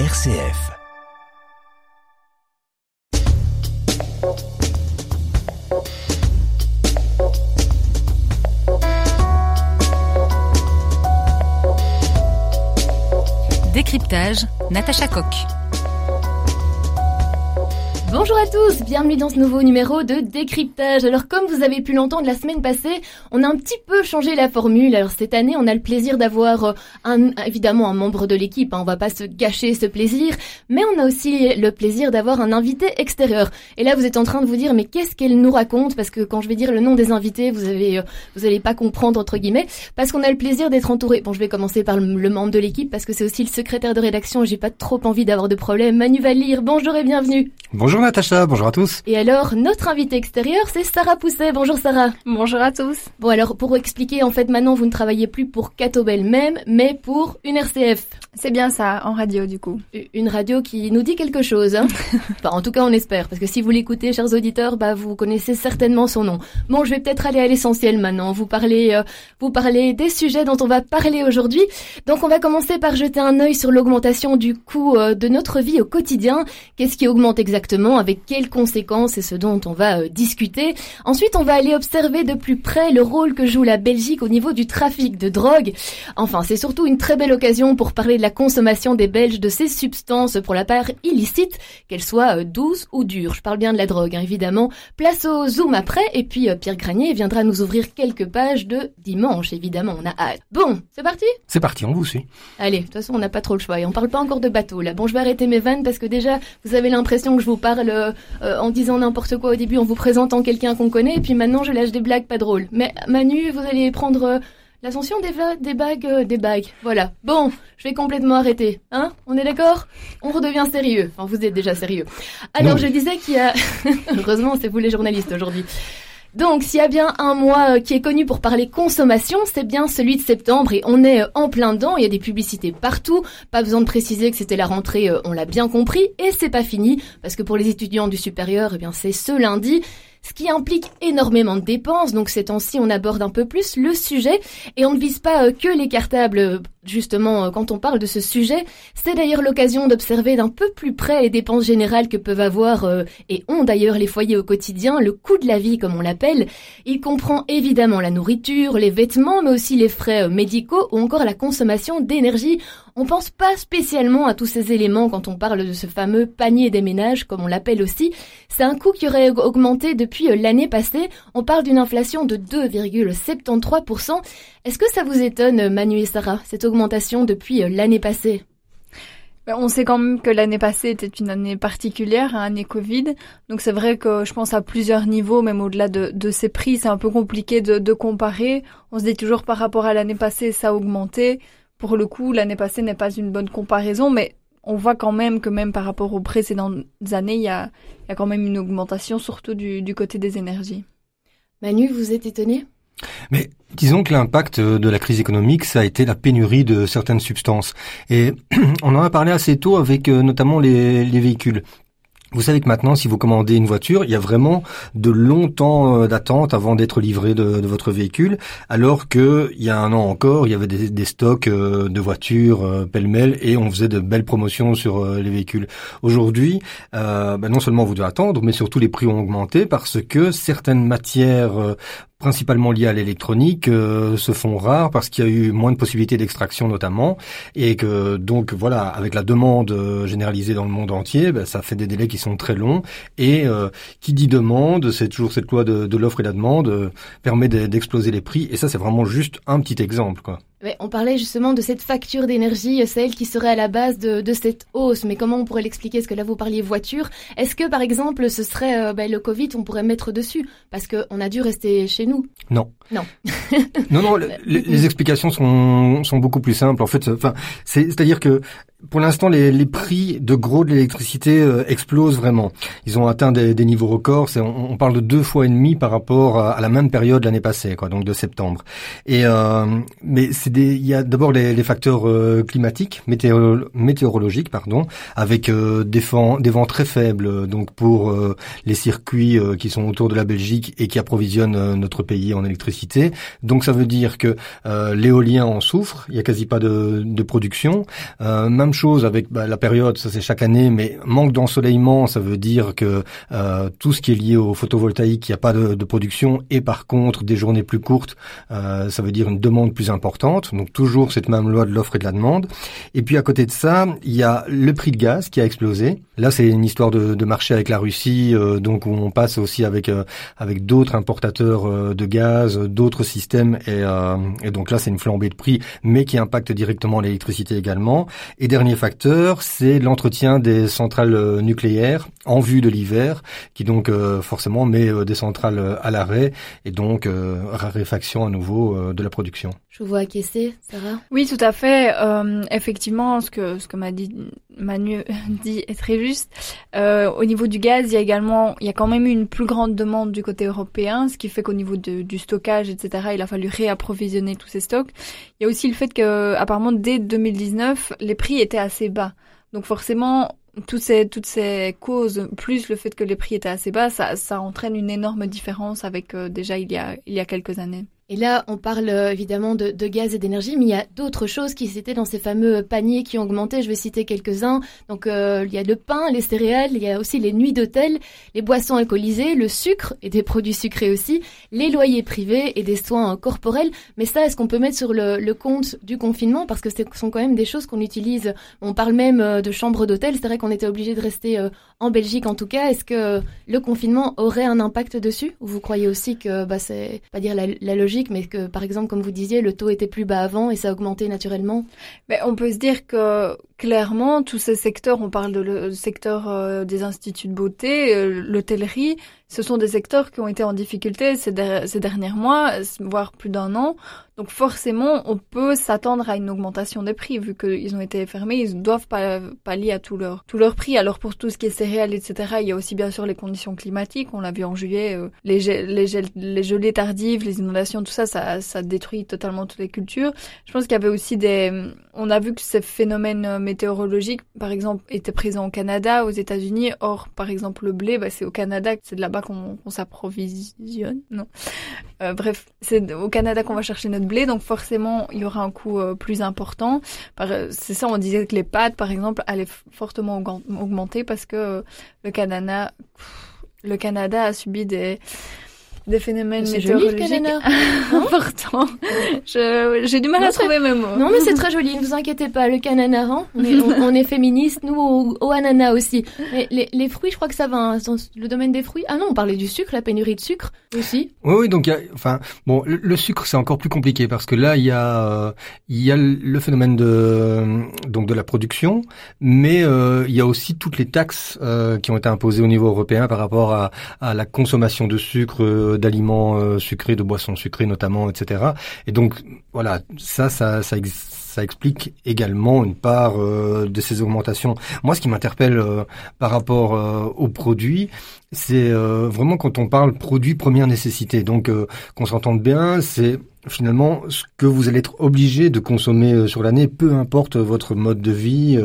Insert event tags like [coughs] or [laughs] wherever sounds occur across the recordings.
RCF. Décryptage, Natacha Coq. Bonjour à tous, bienvenue dans ce nouveau numéro de décryptage. Alors comme vous avez pu l'entendre la semaine passée, on a un petit peu changé la formule. Alors cette année, on a le plaisir d'avoir euh, un, évidemment un membre de l'équipe, hein. on va pas se gâcher ce plaisir, mais on a aussi le plaisir d'avoir un invité extérieur. Et là, vous êtes en train de vous dire mais qu'est-ce qu'elle nous raconte? Parce que quand je vais dire le nom des invités, vous avez euh, vous allez pas comprendre entre guillemets, parce qu'on a le plaisir d'être entouré. Bon, je vais commencer par le, membre de l'équipe parce que c'est aussi le secrétaire de rédaction. J'ai pas trop envie d'avoir de problème. Manu Valir, bonjour et bienvenue. Bonjour Natacha, bonjour à tous. Et alors, notre invité extérieur, c'est Sarah Pousset. Bonjour Sarah. Bonjour à tous. Bon alors, pour expliquer, en fait, maintenant, vous ne travaillez plus pour Catobel même, mais pour une RCF. C'est bien ça, en radio du coup. Une radio qui nous dit quelque chose. Hein [laughs] enfin, en tout cas, on espère, parce que si vous l'écoutez, chers auditeurs, bah vous connaissez certainement son nom. Bon, je vais peut-être aller à l'essentiel maintenant. Vous parlez, euh, vous parlez des sujets dont on va parler aujourd'hui. Donc, on va commencer par jeter un œil sur l'augmentation du coût euh, de notre vie au quotidien. Qu'est-ce qui augmente exactement, avec quelles conséquences, c'est ce dont on va euh, discuter. Ensuite, on va aller observer de plus près le rôle que joue la Belgique au niveau du trafic de drogue. Enfin, c'est surtout une très belle occasion pour parler de la consommation des Belges de ces substances pour la part illicite, qu'elles soient euh, douces ou dures. Je parle bien de la drogue, hein, évidemment. Place au zoom après, et puis euh, Pierre Granier viendra nous ouvrir quelques pages de dimanche, évidemment, on a hâte. Bon, c'est parti? C'est parti, on vous suit. Allez, de toute façon, on n'a pas trop le choix, et on parle pas encore de bateau, là. Bon, je vais arrêter mes vannes, parce que déjà, vous avez l'impression que je vous parle euh, en disant n'importe quoi au début, en vous présentant quelqu'un qu'on connaît, et puis maintenant, je lâche des blagues pas drôles. Mais Manu, vous allez prendre... L'ascension des, des bagues, euh, des bagues. Voilà. Bon, je vais complètement arrêter. Hein? On est d'accord? On redevient sérieux. Enfin, vous êtes déjà sérieux. Alors, je disais qu'il y a... [laughs] Heureusement, c'est vous les journalistes aujourd'hui. Donc, s'il y a bien un mois qui est connu pour parler consommation, c'est bien celui de septembre et on est en plein dedans. Il y a des publicités partout. Pas besoin de préciser que c'était la rentrée, on l'a bien compris. Et c'est pas fini parce que pour les étudiants du supérieur, eh bien, c'est ce lundi ce qui implique énormément de dépenses. Donc ces temps-ci, on aborde un peu plus le sujet et on ne vise pas que les cartables. Justement, quand on parle de ce sujet, c'est d'ailleurs l'occasion d'observer d'un peu plus près les dépenses générales que peuvent avoir et ont d'ailleurs les foyers au quotidien, le coût de la vie comme on l'appelle. Il comprend évidemment la nourriture, les vêtements, mais aussi les frais médicaux ou encore la consommation d'énergie. On pense pas spécialement à tous ces éléments quand on parle de ce fameux panier des ménages, comme on l'appelle aussi. C'est un coût qui aurait augmenté depuis l'année passée. On parle d'une inflation de 2,73%. Est-ce que ça vous étonne, Manu et Sarah, depuis l'année passée on sait quand même que l'année passée était une année particulière, une année Covid. Donc c'est vrai que je pense à plusieurs niveaux, même au-delà de, de ces prix, c'est un peu compliqué de, de comparer. On se dit toujours par rapport à l'année passée, ça a augmenté pour le coup, l'année passée n'est pas une bonne comparaison, mais on voit quand même que même par rapport aux précédentes années, il y a, il y a quand même une augmentation, surtout du, du côté des énergies. Manu, vous êtes étonné? Mais disons que l'impact de la crise économique, ça a été la pénurie de certaines substances. Et [clears throat] on en a parlé assez tôt avec notamment les, les véhicules. Vous savez que maintenant, si vous commandez une voiture, il y a vraiment de longs temps d'attente avant d'être livré de, de, votre véhicule, alors que il y a un an encore, il y avait des, des stocks de voitures pêle-mêle et on faisait de belles promotions sur les véhicules. Aujourd'hui, euh, ben non seulement vous devez attendre, mais surtout les prix ont augmenté parce que certaines matières principalement liées à l'électronique euh, se font rares parce qu'il y a eu moins de possibilités d'extraction notamment et que donc voilà avec la demande généralisée dans le monde entier ben, ça fait des délais qui sont très longs et euh, qui dit demande c'est toujours cette loi de, de l'offre et la demande euh, permet d'exploser les prix et ça c'est vraiment juste un petit exemple quoi. Ouais, on parlait justement de cette facture d'énergie, celle qui serait à la base de, de cette hausse. Mais comment on pourrait l'expliquer? Est-ce que là vous parliez voiture? Est-ce que par exemple ce serait euh, ben, le Covid, on pourrait mettre dessus? Parce qu'on a dû rester chez nous Non. Non. non, non. [laughs] les, les, explications sont, sont beaucoup plus simples. En fait, enfin, c'est-à-dire que pour l'instant, les, les, prix de gros de l'électricité euh, explosent vraiment. Ils ont atteint des, des niveaux records. On, on, parle de deux fois et demi par rapport à, la même période l'année passée, quoi, donc de septembre. Et euh, mais c'est il y a d'abord les, les, facteurs euh, climatiques, météo, météorologiques, pardon, avec euh, des, vents, des vents très faibles, donc pour euh, les circuits qui sont autour de la Belgique et qui approvisionnent notre pays en électricité. Donc ça veut dire que l'éolien en souffre. Il y a quasi pas de, de production. même chose avec bah, la période, ça c'est chaque année, mais manque d'ensoleillement, ça veut dire que euh, tout ce qui est lié au photovoltaïque, il n'y a pas de, de, production, et par contre des journées plus courtes, euh, ça veut dire une demande plus importante. Donc toujours cette même loi de l'offre et de la demande. Et puis à côté de ça, il y a le prix de gaz qui a explosé. Là, c'est une histoire de, de, marché avec la Russie, euh, donc où on passe aussi avec euh, avec d'autres importateurs euh, de gaz, d'autres systèmes, et, et donc là, c'est une flambée de prix, mais qui impacte directement l'électricité également. Et dernier facteur, c'est l'entretien des centrales nucléaires en vue de l'hiver, qui donc forcément met des centrales à l'arrêt et donc raréfaction à nouveau de la production. Je vous vois acquiescer, Sarah? Oui, tout à fait. effectivement, ce que ce que m'a dit Manu [laughs] dit est très juste. Euh, au niveau du gaz, il y a également, il y a quand même eu une plus grande demande du côté européen, ce qui fait qu'au niveau du stockage, etc., il a fallu réapprovisionner tous ces stocks. Il y a aussi le fait que, apparemment, dès 2019, les prix étaient assez bas. Donc forcément, toutes ces, toutes ces causes, plus le fait que les prix étaient assez bas, ça, ça entraîne une énorme différence avec euh, déjà il y a, il y a quelques années. Et là, on parle euh, évidemment de, gaz et d'énergie, mais il y a d'autres choses qui étaient dans ces fameux paniers qui ont augmenté. Je vais citer quelques-uns. Donc, euh, il y a le pain, les céréales, il y a aussi les nuits d'hôtel, les boissons alcoolisées, le sucre et des produits sucrés aussi, les loyers privés et des soins corporels. Mais ça, est-ce qu'on peut mettre sur le, compte du confinement? Parce que ce sont quand même des choses qu'on utilise. On parle même euh, de chambres d'hôtel. C'est vrai qu'on était obligé de rester en Belgique en tout cas. Est-ce que le confinement aurait un impact dessus? Ou vous croyez aussi que bah, c'est pas dire la logique mais que par exemple, comme vous disiez, le taux était plus bas avant et ça a augmenté naturellement? Mais On peut se dire que clairement, tous ces secteurs, on parle de le secteur euh, des instituts de beauté, euh, l'hôtellerie, ce sont des secteurs qui ont été en difficulté ces, derniers mois, voire plus d'un an. Donc forcément, on peut s'attendre à une augmentation des prix vu qu'ils ont été fermés, ils doivent pas pallier à tout leur tout leur prix. Alors pour tout ce qui est céréales, etc., il y a aussi bien sûr les conditions climatiques. On l'a vu en juillet, euh, les, les, les gelées tardives, les inondations, tout ça, ça, ça détruit totalement toutes les cultures. Je pense qu'il y avait aussi des, on a vu que ces phénomènes météorologiques, par exemple, étaient présents au Canada, aux États-Unis. Or, par exemple, le blé, bah, c'est au Canada, c'est de là-bas qu'on s'approvisionne. Non? Euh, bref, c'est au Canada qu'on va chercher notre blé, donc forcément, il y aura un coût euh, plus important. C'est ça, on disait que les pâtes, par exemple, allaient fortement augmenter parce que euh, le Canada, le Canada a subi des des phénomènes météorologiques [laughs] importants. J'ai du mal à trouver mes mots. Non, mais c'est très [laughs] joli. Ne vous inquiétez pas, le canana, hein, on, est, on, est féministe, nous au, au, ananas aussi. Mais les, les, fruits, je crois que ça va hein, dans le domaine des fruits. Ah non, on parlait du sucre, la pénurie de sucre aussi. Oui, oui. Donc, y a, enfin, bon, le, sucre c'est encore plus compliqué parce que là, il y a, il y a le phénomène de donc de la production, mais euh, il y a aussi toutes les taxes euh, qui ont été imposées au niveau européen par rapport à, à la consommation de sucre euh, d'aliments euh, sucrés, de boissons sucrées notamment, etc. Et donc voilà, ça, ça, ça, ça explique également une part euh, de ces augmentations. Moi, ce qui m'interpelle euh, par rapport aux produits, c'est vraiment quand on parle produits première nécessité. Donc, qu'on s'entende bien, c'est finalement ce que vous allez être obligé de consommer sur l'année, peu importe votre mode de vie,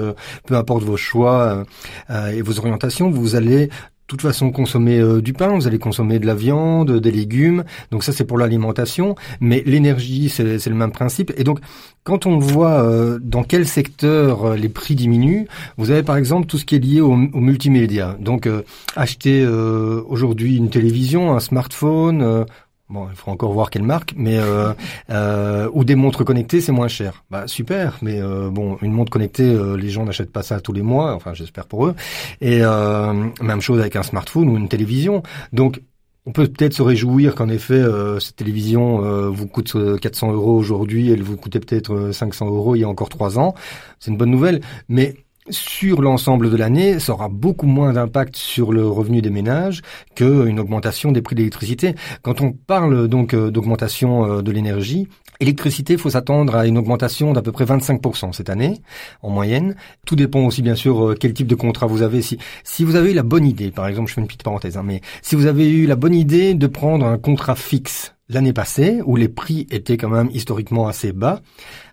peu importe vos choix et vos orientations, vous allez toute façon consommer euh, du pain, vous allez consommer de la viande, des légumes. Donc ça c'est pour l'alimentation, mais l'énergie c'est le même principe. Et donc quand on voit euh, dans quel secteur euh, les prix diminuent, vous avez par exemple tout ce qui est lié au, au multimédia. Donc acheter aujourd'hui une télévision, un smartphone, Bon, il faut encore voir quelle marque, mais euh, euh, ou des montres connectées, c'est moins cher. Bah super, mais euh, bon, une montre connectée, euh, les gens n'achètent pas ça tous les mois. Enfin, j'espère pour eux. Et euh, même chose avec un smartphone ou une télévision. Donc on peut peut-être se réjouir qu'en effet, euh, cette télévision euh, vous coûte 400 euros aujourd'hui, elle vous coûtait peut-être 500 euros il y a encore trois ans. C'est une bonne nouvelle, mais sur l'ensemble de l'année, ça aura beaucoup moins d'impact sur le revenu des ménages qu'une augmentation des prix de l'électricité. Quand on parle donc euh, d'augmentation euh, de l'énergie, électricité, il faut s'attendre à une augmentation d'à peu près 25% cette année, en moyenne. Tout dépend aussi bien sûr euh, quel type de contrat vous avez. Si, si vous avez eu la bonne idée, par exemple, je fais une petite parenthèse, hein, mais si vous avez eu la bonne idée de prendre un contrat fixe l'année passée, où les prix étaient quand même historiquement assez bas,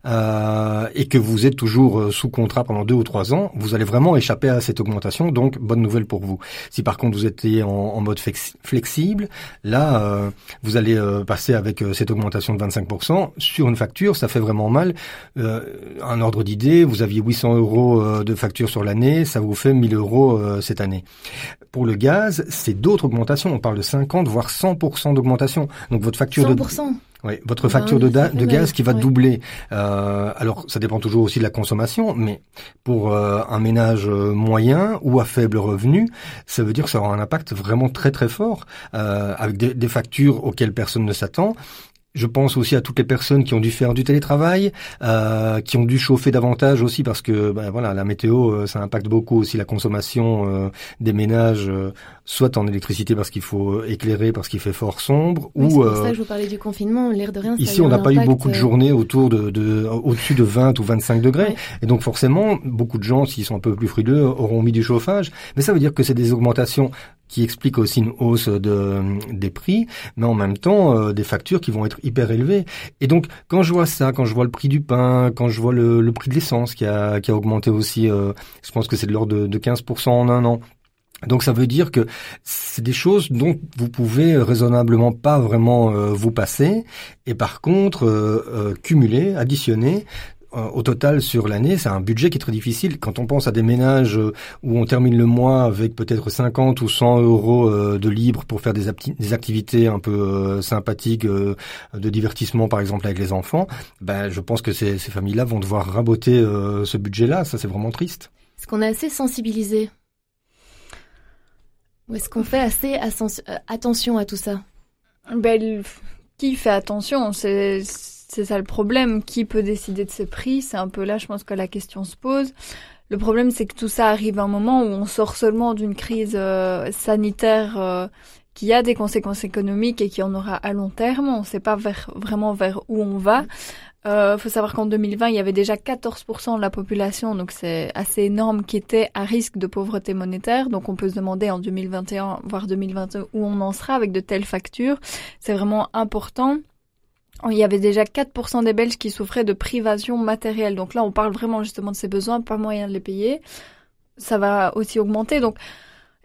euh, et que vous êtes toujours euh, sous contrat pendant deux ou trois ans, vous allez vraiment échapper à cette augmentation. Donc, bonne nouvelle pour vous. Si par contre vous étiez en, mode flexible, là, euh, vous allez passer avec cette augmentation de 25% sur une facture. Ça fait vraiment mal. un ordre d'idée, vous aviez 800 euros de facture sur l'année, ça vous fait 1000 euros cette année. Pour le gaz, c'est d'autres augmentations. On parle de 50 voire 100% d'augmentation. Donc votre facture 100%. de oui, votre facture de, de gaz qui va doubler. Euh, alors, ça dépend toujours aussi de la consommation, mais pour euh, un ménage euh, moyen ou à faible revenu, ça veut dire que ça aura un impact vraiment très très fort, euh, avec des, des, factures auxquelles personne ne s'attend. Je pense aussi à toutes les personnes qui ont dû faire du télétravail, euh, qui ont dû chauffer davantage aussi parce que ben voilà la météo euh, ça impacte beaucoup aussi la consommation euh, des ménages, euh, soit en électricité parce qu'il faut éclairer parce qu'il fait fort sombre ou c'est pour ça que je vous parlais du confinement, l'air de rien. Ici on n'a pas eu beaucoup de journées autour de, de au-dessus de 20 ou 25 degrés et donc forcément beaucoup de gens s'ils sont un peu plus frileux auront mis du chauffage, mais ça veut dire que c'est des augmentations qui explique aussi une hausse de, des prix, mais en même temps euh, des factures qui vont être hyper élevées. Et donc quand je vois ça, quand je vois le prix du pain, quand je vois le, prix de l'essence qui a, qui a augmenté aussi, euh, je pense que c'est de l'ordre de, de 15% en un an. Donc ça veut dire que c'est des choses dont vous pouvez raisonnablement pas vraiment euh, vous passer et par contre cumuler, additionner euh, au total sur l'année, c'est un budget qui est très difficile. Quand on pense à des ménages euh, où on termine le mois avec peut-être 50 ou 100 euros euh, de libre pour faire des, des activités un peu sympathiques de divertissement, par exemple avec les enfants, ben je pense que ces, ces familles-là vont devoir raboter ce budget-là. Ça, c'est vraiment triste. Est-ce qu'on est assez sensibilisé? Ou est-ce qu'on fait assez attention à tout ça? Ben, Qui fait attention C'est c'est ça le problème. Qui peut décider de ces prix? C'est un peu là, je pense que la question se pose. Le problème, c'est que tout ça arrive à un moment où on sort seulement d'une crise euh, sanitaire euh, qui a des conséquences économiques et qui en aura à long terme. On ne sait pas vers, vraiment vers où on va. Il euh, faut savoir qu'en 2020, il y avait déjà 14% de la population, donc c'est assez énorme, qui était à risque de pauvreté monétaire. Donc on peut se demander en 2021, voire 2022, où on en sera avec de telles factures. C'est vraiment important. Il y avait déjà 4% des Belges qui souffraient de privation matérielle. Donc là, on parle vraiment justement de ces besoins, pas moyen de les payer. Ça va aussi augmenter. Donc,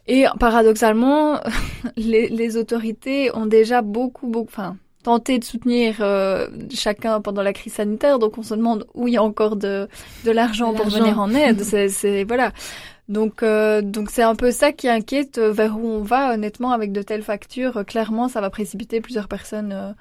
et paradoxalement, [laughs] les, les autorités ont déjà beaucoup, beaucoup, enfin, tenté de soutenir euh, chacun pendant la crise sanitaire. Donc, on se demande où il y a encore de, de l'argent pour venir en aide. [laughs] c'est, voilà. Donc, euh, donc c'est un peu ça qui inquiète vers où on va. Honnêtement, avec de telles factures, clairement, ça va précipiter plusieurs personnes. Euh,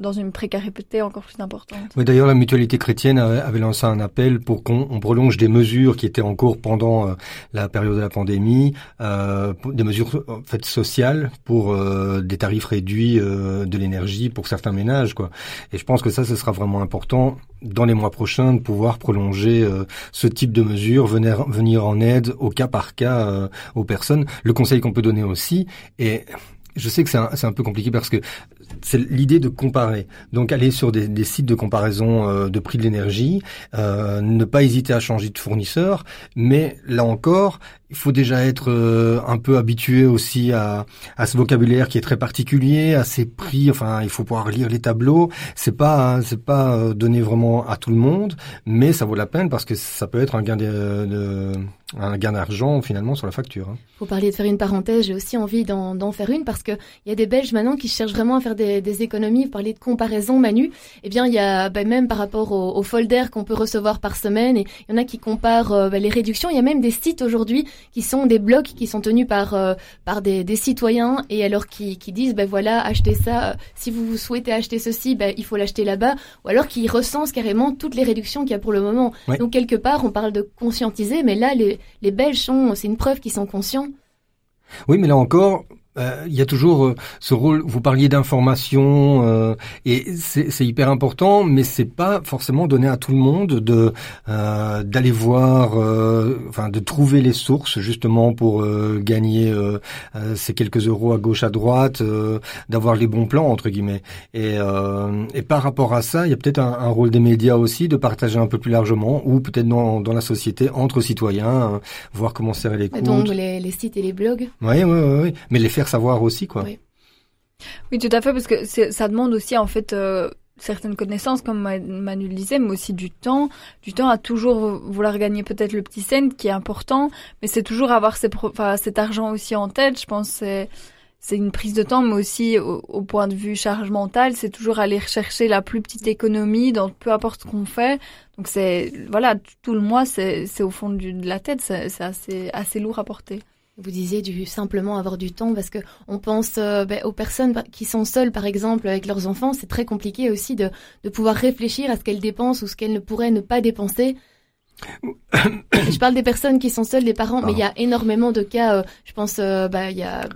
dans une précarité encore plus importante. D'ailleurs, la mutualité chrétienne avait lancé un appel pour qu'on prolonge des mesures qui étaient en cours pendant euh, la période de la pandémie, euh, des mesures en fait sociales pour euh, des tarifs réduits euh, de l'énergie pour certains ménages, quoi. Et je pense que ça, ce sera vraiment important dans les mois prochains de pouvoir prolonger ce type de mesures, venir venir en aide au cas par cas aux personnes. Le conseil qu'on peut donner aussi est je sais que c'est un, un, peu compliqué parce que c'est l'idée de comparer. Donc aller sur des, sites de comparaison euh, de prix de l'énergie, euh, ne pas hésiter à changer de fournisseur, mais là encore, il faut déjà être euh, un peu habitué aussi à, à ce vocabulaire qui est très particulier, à ces prix. Enfin, il faut pouvoir lire les tableaux. C'est pas c'est pas euh, donné vraiment à tout le monde, mais ça vaut la peine parce que ça peut être un gain de, gain d'argent finalement sur la facture. Hein. Vous parliez de faire une parenthèse, j'ai aussi envie d'en faire une parce que il y a des Belges maintenant qui cherchent vraiment à faire des, économies. Vous parliez de comparaison, Manu. Eh bien, il y a ben, même par rapport au, au folder qu'on peut recevoir par semaine, et il y en a qui comparent euh, ben, les réductions. Il y a même des sites aujourd'hui qui sont des blocs qui sont tenus par euh, par des, des, citoyens et alors qui, qui disent ben voilà achetez ça si vous, souhaitez acheter ceci ben il faut l'acheter là-bas. Ou alors qui recensent carrément toutes les réductions qu'il y a pour le moment. Donc quelque part on parle de conscientiser mais là les les Belges sont c'est une preuve qu'ils sont conscients. Oui mais là encore euh, il y a toujours euh, ce rôle. Vous parliez d'information euh, et c'est hyper important, mais c'est pas forcément donné à tout le monde de d'aller voir, enfin de trouver les sources justement pour gagner ces quelques euros à gauche à droite, d'avoir les bons plans entre guillemets. Et, et par rapport à ça, il y a peut-être un, un, rôle des médias aussi de partager un peu plus largement, ou peut-être dans, dans la société entre citoyens, voir comment serrer les comptes. Donc les, les sites et les blogs. Oui, oui, oui, oui. mais les faire savoir aussi, quoi. Oui, tout à fait, parce que ça demande aussi en fait euh, certaines connaissances, comme Manu disait, mais aussi du temps. Du temps à toujours vouloir gagner peut-être le petit cent qui est important, mais c'est toujours avoir cet argent aussi en tête. Je pense c'est c'est une prise de temps, mais aussi au, point de vue charge mentale, c'est toujours aller rechercher la plus petite économie dans peu importe ce qu'on fait. Donc c'est voilà, tout le mois, c'est au fond de la tête, c'est assez assez lourd à porter. Vous disiez du simplement avoir du temps parce que on pense euh, ben, aux personnes qui sont seules, par exemple, avec leurs enfants. C'est très compliqué aussi de, de pouvoir réfléchir à ce qu'elles dépensent ou ce qu'elles ne pourraient ne pas dépenser. [coughs] je parle des personnes qui sont seules, des parents, mais il y a énormément de cas. Euh, je pense, euh, bah, il y a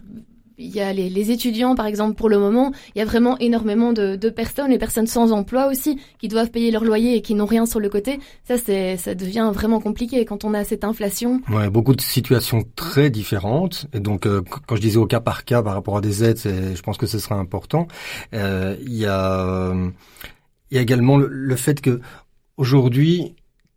il y a les, les, étudiants, par exemple, pour le moment, il y a vraiment énormément de, de, personnes, les personnes sans emploi aussi, qui doivent payer leur loyer et qui n'ont rien sur le côté. Ça, c'est, ça devient vraiment compliqué quand on a cette inflation. Ouais, beaucoup de situations très différentes. Et donc, euh, quand je disais au cas par cas par rapport à des aides, je pense que ce sera important. Euh, il y a, il y a également le, le fait que aujourd'hui,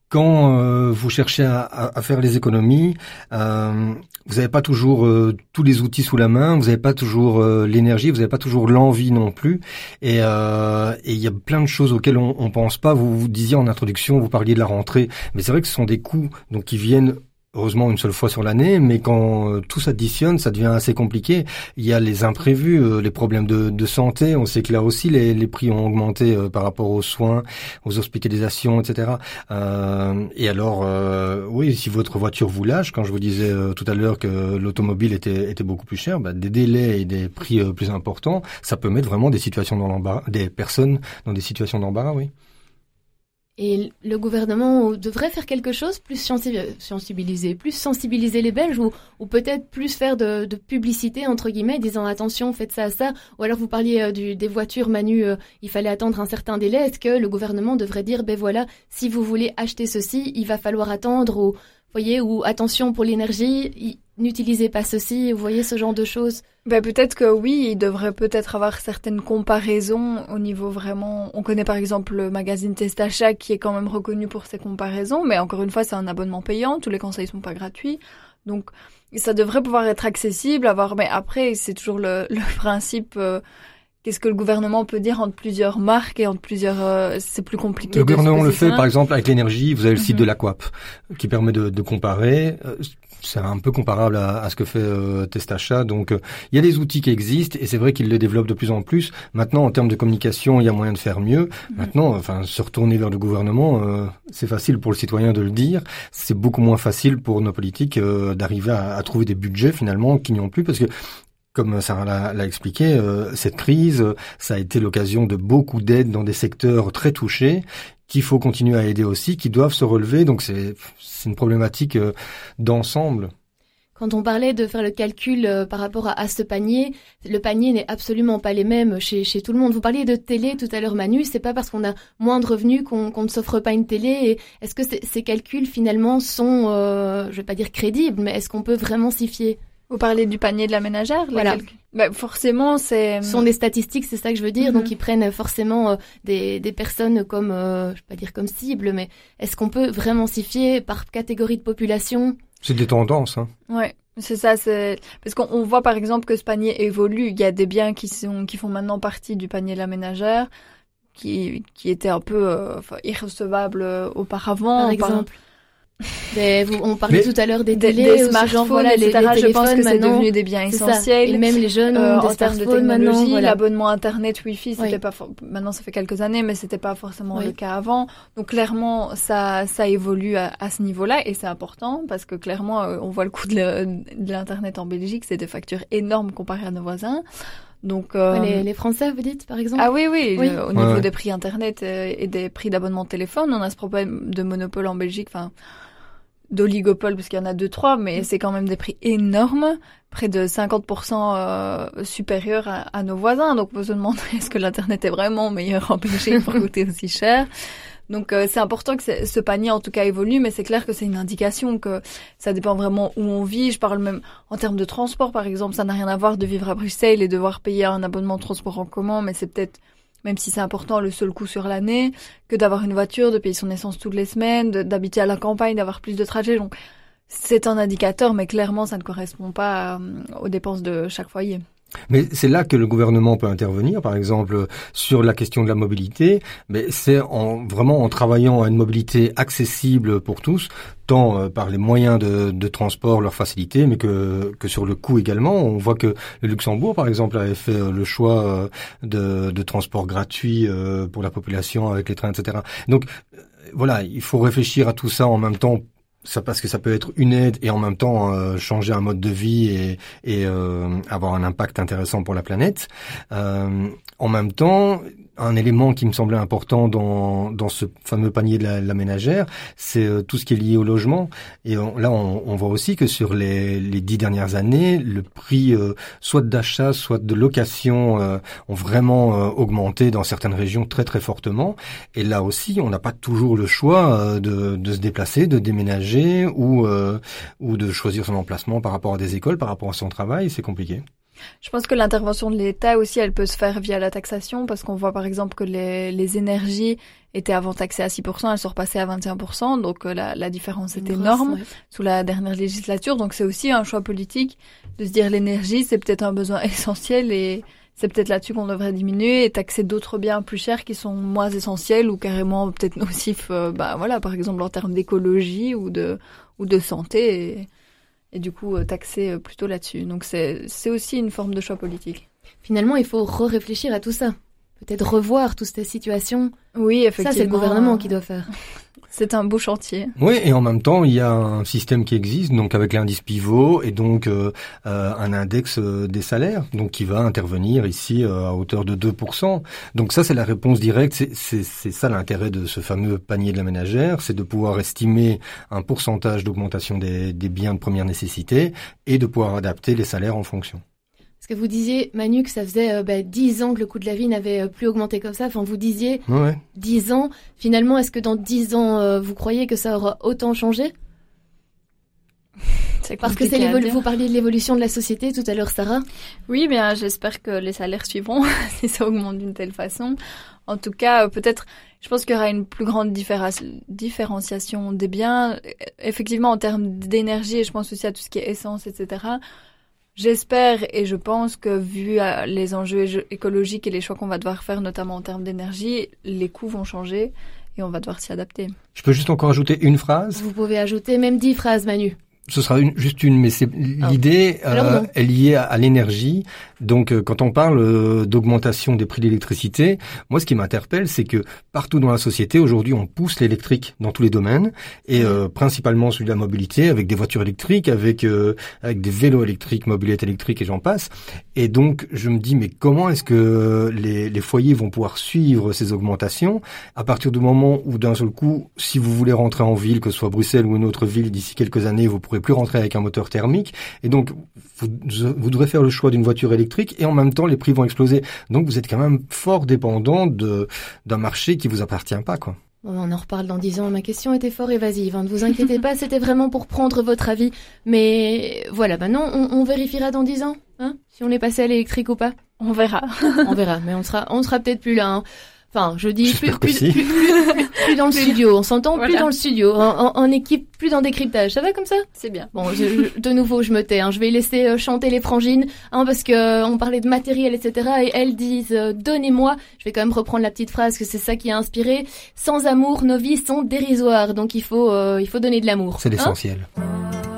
quand euh, vous cherchez à, à, faire les économies, euh, vous n'avez pas toujours euh, tous les outils sous la main, vous n'avez pas toujours l'énergie, vous n'avez pas toujours l'envie non plus. Et il y a plein de choses auxquelles on, on pense pas. Vous vous disiez en introduction, vous parliez de la rentrée, mais c'est vrai que ce sont des coûts donc qui viennent heureusement une seule fois sur l'année, mais quand euh, tout s'additionne, ça devient assez compliqué. Il y a les imprévus, euh, les problèmes de, de, santé. On sait que là aussi, les, les prix ont augmenté euh, par rapport aux soins, aux hospitalisations, etc. et alors, oui, si votre voiture vous lâche, quand je vous disais tout à l'heure que l'automobile était, était beaucoup plus cher, bah, des délais et des prix plus importants, ça peut mettre vraiment des situations dans l'embarras, des personnes dans des situations d'embarras, oui. Et le gouvernement devrait faire quelque chose, plus sensibiliser, plus sensibiliser les Belges, ou, ou peut-être plus faire de, publicité entre guillemets, disant attention, faites ça ça. Ou alors vous parliez euh, du, des voitures, Manu, euh, il fallait attendre un certain délai. Est-ce que le gouvernement devrait dire, ben voilà, si vous voulez acheter ceci, il va falloir attendre, ou voyez, ou attention pour l'énergie, n'utilisez pas ceci, vous voyez ce genre de choses. Ben peut-être que oui, il devrait peut-être avoir certaines comparaisons au niveau vraiment. On connaît par exemple le magazine Testachat qui est quand même reconnu pour ses comparaisons, mais encore une fois c'est un abonnement payant, tous les conseils sont pas gratuits, donc ça devrait pouvoir être accessible, avoir. Mais après c'est toujours le, le [laughs] principe. Euh, Qu'est-ce que le gouvernement peut dire entre plusieurs marques et entre plusieurs... Euh, c'est plus compliqué. Le gouvernement le fait, par exemple, avec l'énergie. Vous avez le site de mhm. l'Aquap qui permet de, de comparer. Euh, c'est un peu comparable à, à ce que fait euh, Testachat. Donc, euh, il y a des outils qui existent et c'est vrai qu'ils le développent de plus en plus. Maintenant, en termes de communication, il y a moyen de faire mieux. Mhm. Maintenant, enfin, se retourner vers le gouvernement, c'est facile pour le citoyen de le dire. C'est beaucoup moins facile pour nos politiques d'arriver à, à, trouver des budgets finalement qui n'y ont plus parce que comme Sarah l'a expliqué, euh, cette crise, ça a été l'occasion de beaucoup d'aides dans des secteurs très touchés qu'il faut continuer à aider aussi, qui doivent se relever. Donc c'est une problématique euh, d'ensemble. Quand on parlait de faire le calcul euh, par rapport à, ce panier, le panier n'est absolument pas les mêmes chez, tout le monde. Vous parliez de télé tout à l'heure, Manu. C'est pas parce qu'on a moins de revenus qu'on ne s'offre pas une télé. Est-ce que ces calculs finalement sont, je vais pas dire crédibles, mais est-ce qu'on peut vraiment s'y fier? Vous parlez du panier de la ménagère Voilà. Bah, forcément, c'est... Ce sont des statistiques, c'est ça que je veux dire. Donc, mhm. ils prennent forcément euh, des, des personnes comme, euh, je vais pas dire comme cible, mais est-ce qu'on peut vraiment s'y fier par catégorie de population? C'est des tendances. Hein. Ouais. C'est ça, c'est parce qu'on voit par exemple que ce panier évolue. Il y a des biens qui sont qui font maintenant partie du panier de la ménagère, qui qui étaient un peu euh, irrecevables auparavant. Par exemple on parlait tout à l'heure des télés, des, smartphones, voilà, les, je pense que c'est devenu des biens essentiels. Et même les jeunes euh, en termes de technologie, l'abonnement internet, wifi, c'était pas maintenant ça fait quelques années, mais c'était pas forcément le cas avant. Donc clairement, ça ça évolue à, ce niveau-là et c'est important parce que clairement, euh, on voit le coût de l'internet en Belgique, c'est des factures énormes comparées à nos voisins. Donc euh, les, les, Français, vous dites par exemple? Ah oui, oui. au niveau des prix internet euh, et des prix d'abonnement téléphone, on a ce problème de monopole en Belgique. Enfin, d'oligopole parce qu'il y en a deux trois mais mm. c'est quand même des prix énormes près de 50% euh, supérieurs à, nos voisins. Donc on peut se demander est-ce que l'internet est vraiment meilleur en Belgique pour coûter [laughs] aussi cher? Donc euh, c'est important que ce panier en tout cas évolue mais c'est clair que c'est une indication que ça dépend vraiment où on vit. Je parle même en termes de transport par exemple. Ça n'a rien à voir de vivre à Bruxelles et devoir payer un abonnement de transport en commun mais c'est peut-être même si c'est important le seul coup sur l'année, que d'avoir une voiture, de payer son essence toutes les semaines, d'habiter à la campagne, d'avoir plus de trajets. Donc c'est un indicateur, mais clairement ça ne correspond pas euh, aux dépenses de chaque foyer. Mais c'est là que le gouvernement peut intervenir, par exemple sur la question de la mobilité. Mais c'est en vraiment en travaillant à une mobilité accessible pour tous, tant euh, par les moyens de, de, transport, leur facilité, mais que, que sur le coût également. On voit que le Luxembourg, par exemple, avait fait euh, le choix euh, de, de transport gratuit pour la population avec les trains, etc. Donc voilà, il faut réfléchir à tout ça en même temps ça parce que ça peut être une aide et en même temps changer un mode de vie et, et avoir un impact intéressant pour la planète. Euh, en même temps, un élément qui me semblait important dans, dans ce fameux panier de la, ménagère, c'est euh, tout ce qui est lié au logement. Et là, on, on, voit aussi que sur les, dix dernières années, le prix euh, soit d'achat, soit de location euh, ont vraiment augmenté dans certaines régions très très fortement. Et là aussi, on n'a pas toujours le choix de, de, se déplacer, de déménager ou, ou de choisir son emplacement par rapport à des écoles, par rapport à son travail. C'est compliqué. Je pense que l'intervention de l'État aussi, elle peut se faire via la taxation, parce qu'on voit par exemple que les, les énergies étaient avant taxées à 6%, elles sont repassées à 21%, donc euh, la, la différence est énorme sous la dernière législature. Donc c'est aussi un choix politique de se dire l'énergie, c'est peut-être un besoin [laughs] essentiel et c'est peut-être là-dessus qu'on devrait diminuer et taxer d'autres biens plus chers qui sont moins essentiels ou carrément peut-être [laughs] nocifs, euh, bah voilà, par exemple en termes d'écologie ou de ou de santé. Et et du coup euh, taxer euh, plutôt là-dessus. Donc c'est aussi une forme de choix politique. Finalement, il faut re-réfléchir à tout ça. Peut-être revoir toute cette situation. Oui, effectivement. Ça, c'est le gouvernement qui doit faire. [laughs] C'est un beau chantier. Oui, et en même temps, il y a un système qui existe, donc avec l'indice pivot et donc euh, euh un index euh, des salaires, donc qui va intervenir ici à hauteur de 2%. Donc ça, c'est la réponse directe. C'est ça l'intérêt de ce fameux panier de la ménagère, c'est de pouvoir estimer un pourcentage d'augmentation des, des biens de première nécessité et de pouvoir adapter les salaires en fonction. Parce que vous disiez, Manu, que ça faisait euh, bah, 10 ans que le coût de la vie n'avait euh, plus augmenté comme ça. Enfin, vous disiez ouais. 10 ans. Finalement, est-ce que dans 10 ans, euh, vous croyez que ça aura autant changé? [laughs] Parce que c'est vous parliez de l'évolution de la société tout à l'heure, Sarah. Oui, bien, j'espère que les salaires suivront [laughs] si ça augmente d'une telle façon. En tout cas, peut-être, je pense qu'il y aura une plus grande différenciation des biens. Effectivement, en termes d'énergie, et je pense aussi à tout ce qui est essence, etc. J'espère et je pense que vu euh, les enjeux écologiques et les choix qu'on va devoir faire, notamment en termes d'énergie, les coûts vont changer et on va devoir s'y adapter. Je peux juste encore ajouter une phrase? Vous pouvez ajouter même dix phrases, Manu ce sera une, juste une, mais c'est ah. l'idée euh, est liée à, l'énergie. Donc, euh, quand on parle euh, d'augmentation des prix de l'électricité, moi, ce qui m'interpelle, c'est que partout dans la société aujourd'hui, on pousse l'électrique dans tous les domaines, et euh, principalement celui de la mobilité, avec des voitures électriques, avec avec des vélos électriques, mobilettes électriques, et j'en passe. Et donc, je me dis, mais comment est-ce que les, les foyers vont pouvoir suivre ces augmentations à partir du moment où, d'un seul coup, si vous voulez rentrer en ville, que ce soit Bruxelles ou une autre ville, d'ici quelques années, vous pourrez plus rentrer avec un moteur thermique. Et donc, vous, vous devrez faire le choix d'une voiture électrique et en même temps, les prix vont exploser. Donc, vous êtes quand même fort dépendant de d'un marché qui vous appartient pas, quoi. On en reparle dans dix ans. Ma question était fort évasive. Hein. Ne vous inquiétez pas, c'était vraiment pour prendre votre avis. Mais voilà, maintenant, on, on vérifiera dans dix ans, hein, si on est passé à l'électrique ou pas. On verra. on verra, mais on sera, on sera peut-être plus là. Hein. Enfin, je dis plus, plus, plus, plus, dans le studio. On s'entend plus dans le studio. En, en, équipe, plus dans décryptage. Ça va comme ça? C'est bien. Bon, je, de nouveau, je me tais. Hein. Je vais laisser euh, chanter les frangines, hein, parce que euh, on parlait de matériel, etc. Et elles disent euh, donnez-moi. Je vais quand même reprendre la petite phrase que c'est ça qui a inspiré. Sans amour, nos vies sont dérisoires. Donc il faut, il faut donner de l'amour. C'est l'essentiel. Hein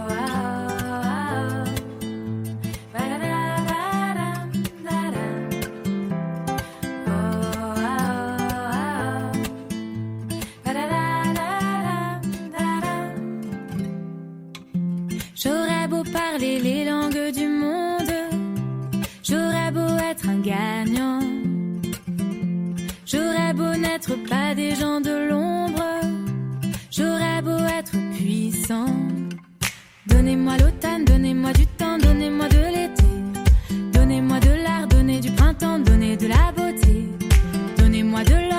J'aurais beau n'être pas des gens de l'ombre. J'aurais beau être puissant. Donnez-moi l'automne, donnez-moi du temps, donnez-moi de l'été. Donnez-moi de l'art, donnez du printemps, donnez de la beauté. Donnez-moi de l'or,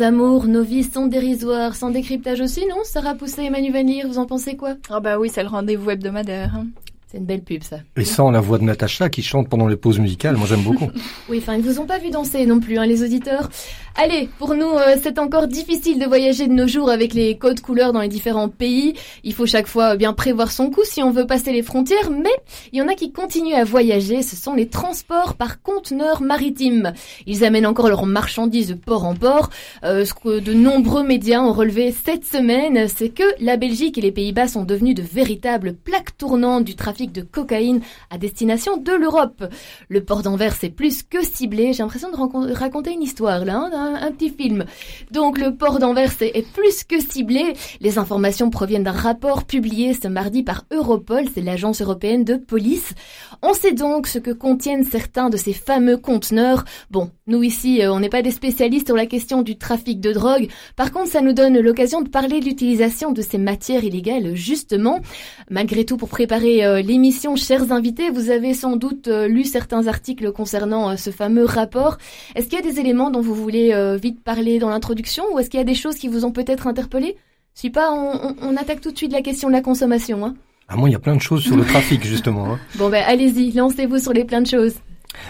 Sans amour, nos vies sont dérisoires. Sans décryptage aussi, non? Sarah Pousset et Manu Van Leer, vous en pensez quoi? Ah bah oui, c'est le rendez-vous hebdomadaire. hein. C'est une belle pub, ça. Et sans la voix de Natacha qui chante pendant les pauses musicales, moi j'aime beaucoup. [laughs] Oui, enfin, ils vous ont pas vu danser non plus, hein, les auditeurs. Allez, pour nous, euh, c'est encore difficile de voyager de nos jours avec les codes couleurs dans les différents pays. Il faut chaque fois bien prévoir son coup si on veut passer les frontières, mais il y en a qui continuent à voyager. Ce sont les transports par conteneurs maritimes. Ils amènent encore leurs marchandises port en port. Euh, ce que de nombreux médias ont relevé cette semaine, c'est que la Belgique et les Pays-Bas sont devenus de véritables plaques tournantes du trafic de cocaïne à destination de l'Europe. Le port d'Anvers est plus que ciblé. J'ai l'impression de raconter une histoire là, hein, un petit film. Donc le port d'Anvers est, plus que ciblé. Les informations proviennent d'un rapport publié ce mardi par Europol, c'est l'agence européenne de police. On sait donc ce que contiennent certains de ces fameux conteneurs. Bon, nous ici, euh, on n'est pas des spécialistes sur la question du trafic de drogue. Par contre, ça nous donne l'occasion de parler de l'utilisation de ces matières illégales, justement. Malgré tout, pour préparer euh, l'émission, chers invités, vous avez sans doute euh, lu certains articles concernant ce fameux rapport. Est-ce qu'il y a des éléments dont vous voulez euh, vite parler dans l'introduction ou est-ce qu'il y a des choses qui vous ont peut-être interpellé? Si pas, on, on- on attaque tout de suite la question de la consommation. Hein. Ah, moi, il y a plein de choses sur le [laughs] trafic, justement. hein. Bon ben allez-y, lancez-vous sur les plein de choses.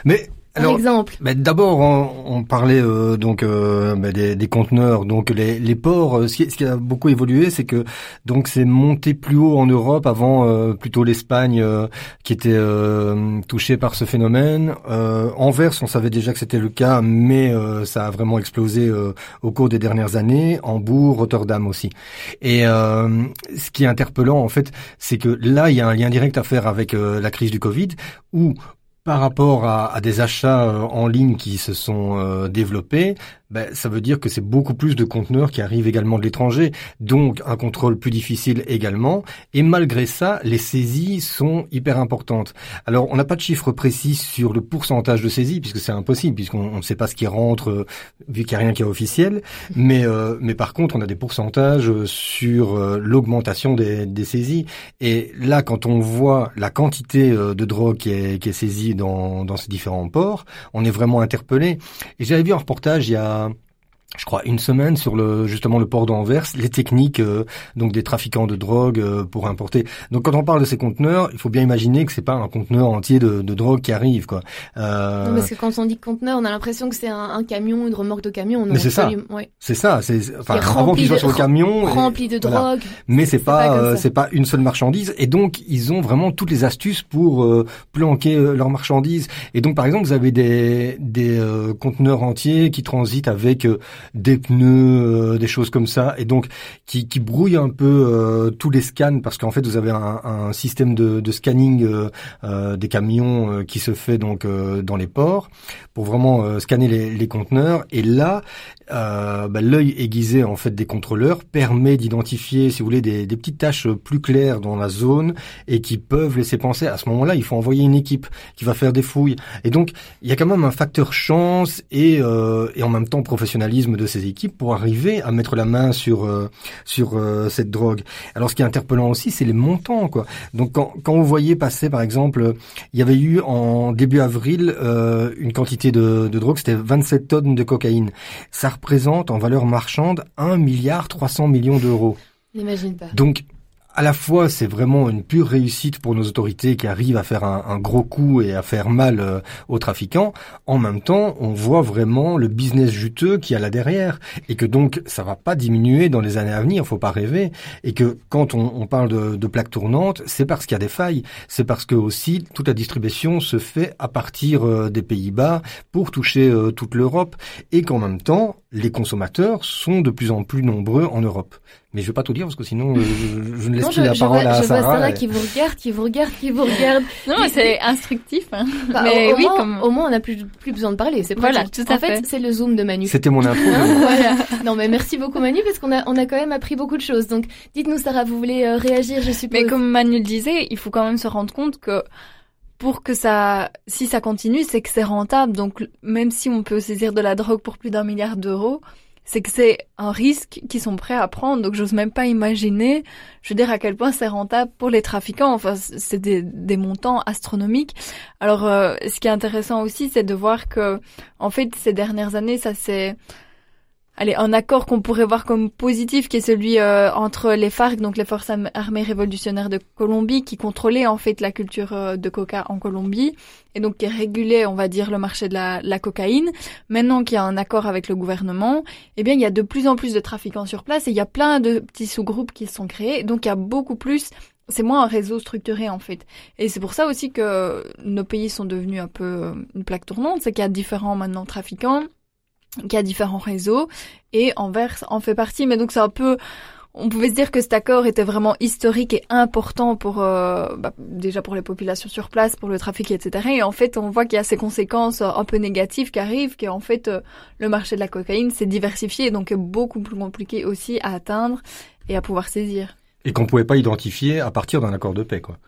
Mais, Alors, exemple. Ben, D'abord, on, on parlait euh, donc euh, ben, des, des conteneurs, donc les, les ports. euh, Ce qui, ce qui a beaucoup évolué, c'est que donc c'est monté plus haut en Europe avant euh, plutôt l'Espagne euh, qui était euh, touchée par ce phénomène. Anvers, on savait déjà que c'était le cas, mais ça a vraiment explosé au cours des dernières années. Hambourg, Rotterdam aussi. Et ce qui est interpellant en fait, c'est que là, il y a un lien direct à faire avec la crise du Covid, où par rapport à, des achats euh, en ligne qui se sont euh, développés, ben, ça veut dire que c'est beaucoup plus de conteneurs qui arrivent également de l'étranger, donc un contrôle plus difficile également. Et malgré ça, les saisies sont hyper importantes. Alors, on n'a pas de chiffre précis sur le pourcentage de saisies, puisque c'est impossible, puisqu'on on ne sait pas ce qui rentre, euh, vu qu'il n'y a rien qui est officiel. Mais, euh, mais par contre, on a des pourcentages euh, sur euh, l'augmentation des, saisies. Et là, quand on voit la quantité de drogue qui est, qui est saisie dans, dans ces différents ports, on est vraiment interpellé. Et j'avais vu un reportage il y a je crois une semaine sur le justement le port d'Anvers, les techniques euh, donc des trafiquants de drogue euh, pour importer. Donc quand on parle de ces conteneurs, il faut bien imaginer que c'est pas un conteneur entier de, de drogue qui arrive quoi. Euh, Non, parce que quand on dit conteneur, on a l'impression que c'est un, un camion, une remorque de camion. Non, Mais c'est ça. ouais. c'est ça, c'est enfin avant qu'ils soient sur le camion, et- Rempli de voilà. drogue. mais c'est C'est pas euh, c'est pas une seule marchandise et donc ils ont vraiment toutes les astuces pour euh, planquer euh, leurs marchandises et donc par exemple vous avez des des euh, conteneurs entiers qui transitent avec euh, des pneus euh, des choses comme ça et donc qui qui brouillent un peu euh, tous les scans parce qu'en fait vous avez un, un système de, de scanning euh, des camions qui se fait donc dans les ports pour vraiment scanner les, les conteneurs et là euh, bah, l'œil aiguisé en fait des contrôleurs permet d'identifier, si vous voulez, des, des petites tâches plus claires dans la zone et qui peuvent laisser penser. À ce moment-là, il faut envoyer une équipe qui va faire des fouilles. Et donc, il y a quand même un facteur chance et, euh, et en même temps professionnalisme de ces équipes pour arriver à mettre la main sur euh, sur euh, cette drogue. Alors, ce qui est interpellant aussi, c'est les montants, quoi. Donc, quand, quand vous voyez passer, par exemple, il y avait eu en début avril euh, une quantité de, de drogue, c'était 27 tonnes de cocaïne. Ça représente en valeur marchande 1 milliard 300 millions d'euros. N'imagine pas. Donc, à la fois, c'est vraiment une pure réussite pour nos autorités qui arrivent à faire un, gros coup et à faire mal euh, aux trafiquants. En même temps, on voit vraiment le business juteux qu'il y a là derrière et que donc ça va pas diminuer dans les années à venir. Faut pas rêver et que quand on, parle de, de plaques tournantes, c'est parce qu'il y a des failles. C'est parce que aussi toute la distribution se fait à partir euh, des Pays-Bas pour toucher euh, toute l'Europe et qu'en même temps, les consommateurs sont de plus en plus nombreux en Europe. Mais je vais pas tout dire parce que sinon euh, je, je ne laisse Non, plus je, la je parole vois, à je vois Sarah. Sarah et- qui vous regarde, qui vous regarde, qui vous regarde. [laughs] Non, mais c'est instructif. Hein. [laughs] Bah, Mais au, oui, moins, comme- au moins, on n'a plus, plus besoin de parler. C'est Voilà, tout à en fait, fait. c'est le zoom de Manu. C'était mon. Hein, [laughs] voilà. Non, mais merci beaucoup Manu parce qu'on a, on a quand même appris beaucoup de choses. Donc, dites-nous Sarah, vous voulez euh, réagir, je suppose. Mais comme Manu le disait, il faut quand même se rendre compte que pour que ça, si ça continue, c'est que c'est rentable. Donc même si on peut saisir de la drogue pour plus d'un milliard d'euros, c'est que c'est un risque qu'ils sont prêts à prendre. Donc j'ose même pas imaginer, je veux dire à quel point c'est rentable pour les trafiquants. Enfin, c'est des, des montants astronomiques. Alors euh, ce qui est intéressant aussi, c'est de voir que en fait ces dernières années, ça s'est Allez, un accord qu'on pourrait voir comme positif, qui est celui euh, entre les FARC, donc les forces armées révolutionnaires de Colombie, qui contrôlaient en fait la culture euh, de coca en Colombie, et donc qui régulait, on va dire, le marché de la, la cocaïne. Maintenant qu'il y a un accord avec le gouvernement, eh bien, il y a de plus en plus de trafiquants sur place, et il y a plein de petits sous-groupes qui sont créés, donc il y a beaucoup plus c'est moins un réseau structuré en fait. Et c'est pour ça aussi que nos pays sont devenus un peu euh, une plaque tournante, c'est qu'il y a différents maintenant trafiquants, qu'il y a différents réseaux, et Anvers en fait partie. Mais donc c'est un peu, on pouvait se dire que cet accord était vraiment historique et important pour euh, bah, déjà pour les populations sur place, pour le trafic, etc. Et en fait, on voit qu'il y a ces conséquences euh, un peu négatives qui arrivent, qu'en fait euh, le marché de la cocaïne s'est diversifié, donc est beaucoup plus compliqué aussi à atteindre et à pouvoir saisir. Et qu'on pouvait pas identifier à partir d'un accord de paix, quoi.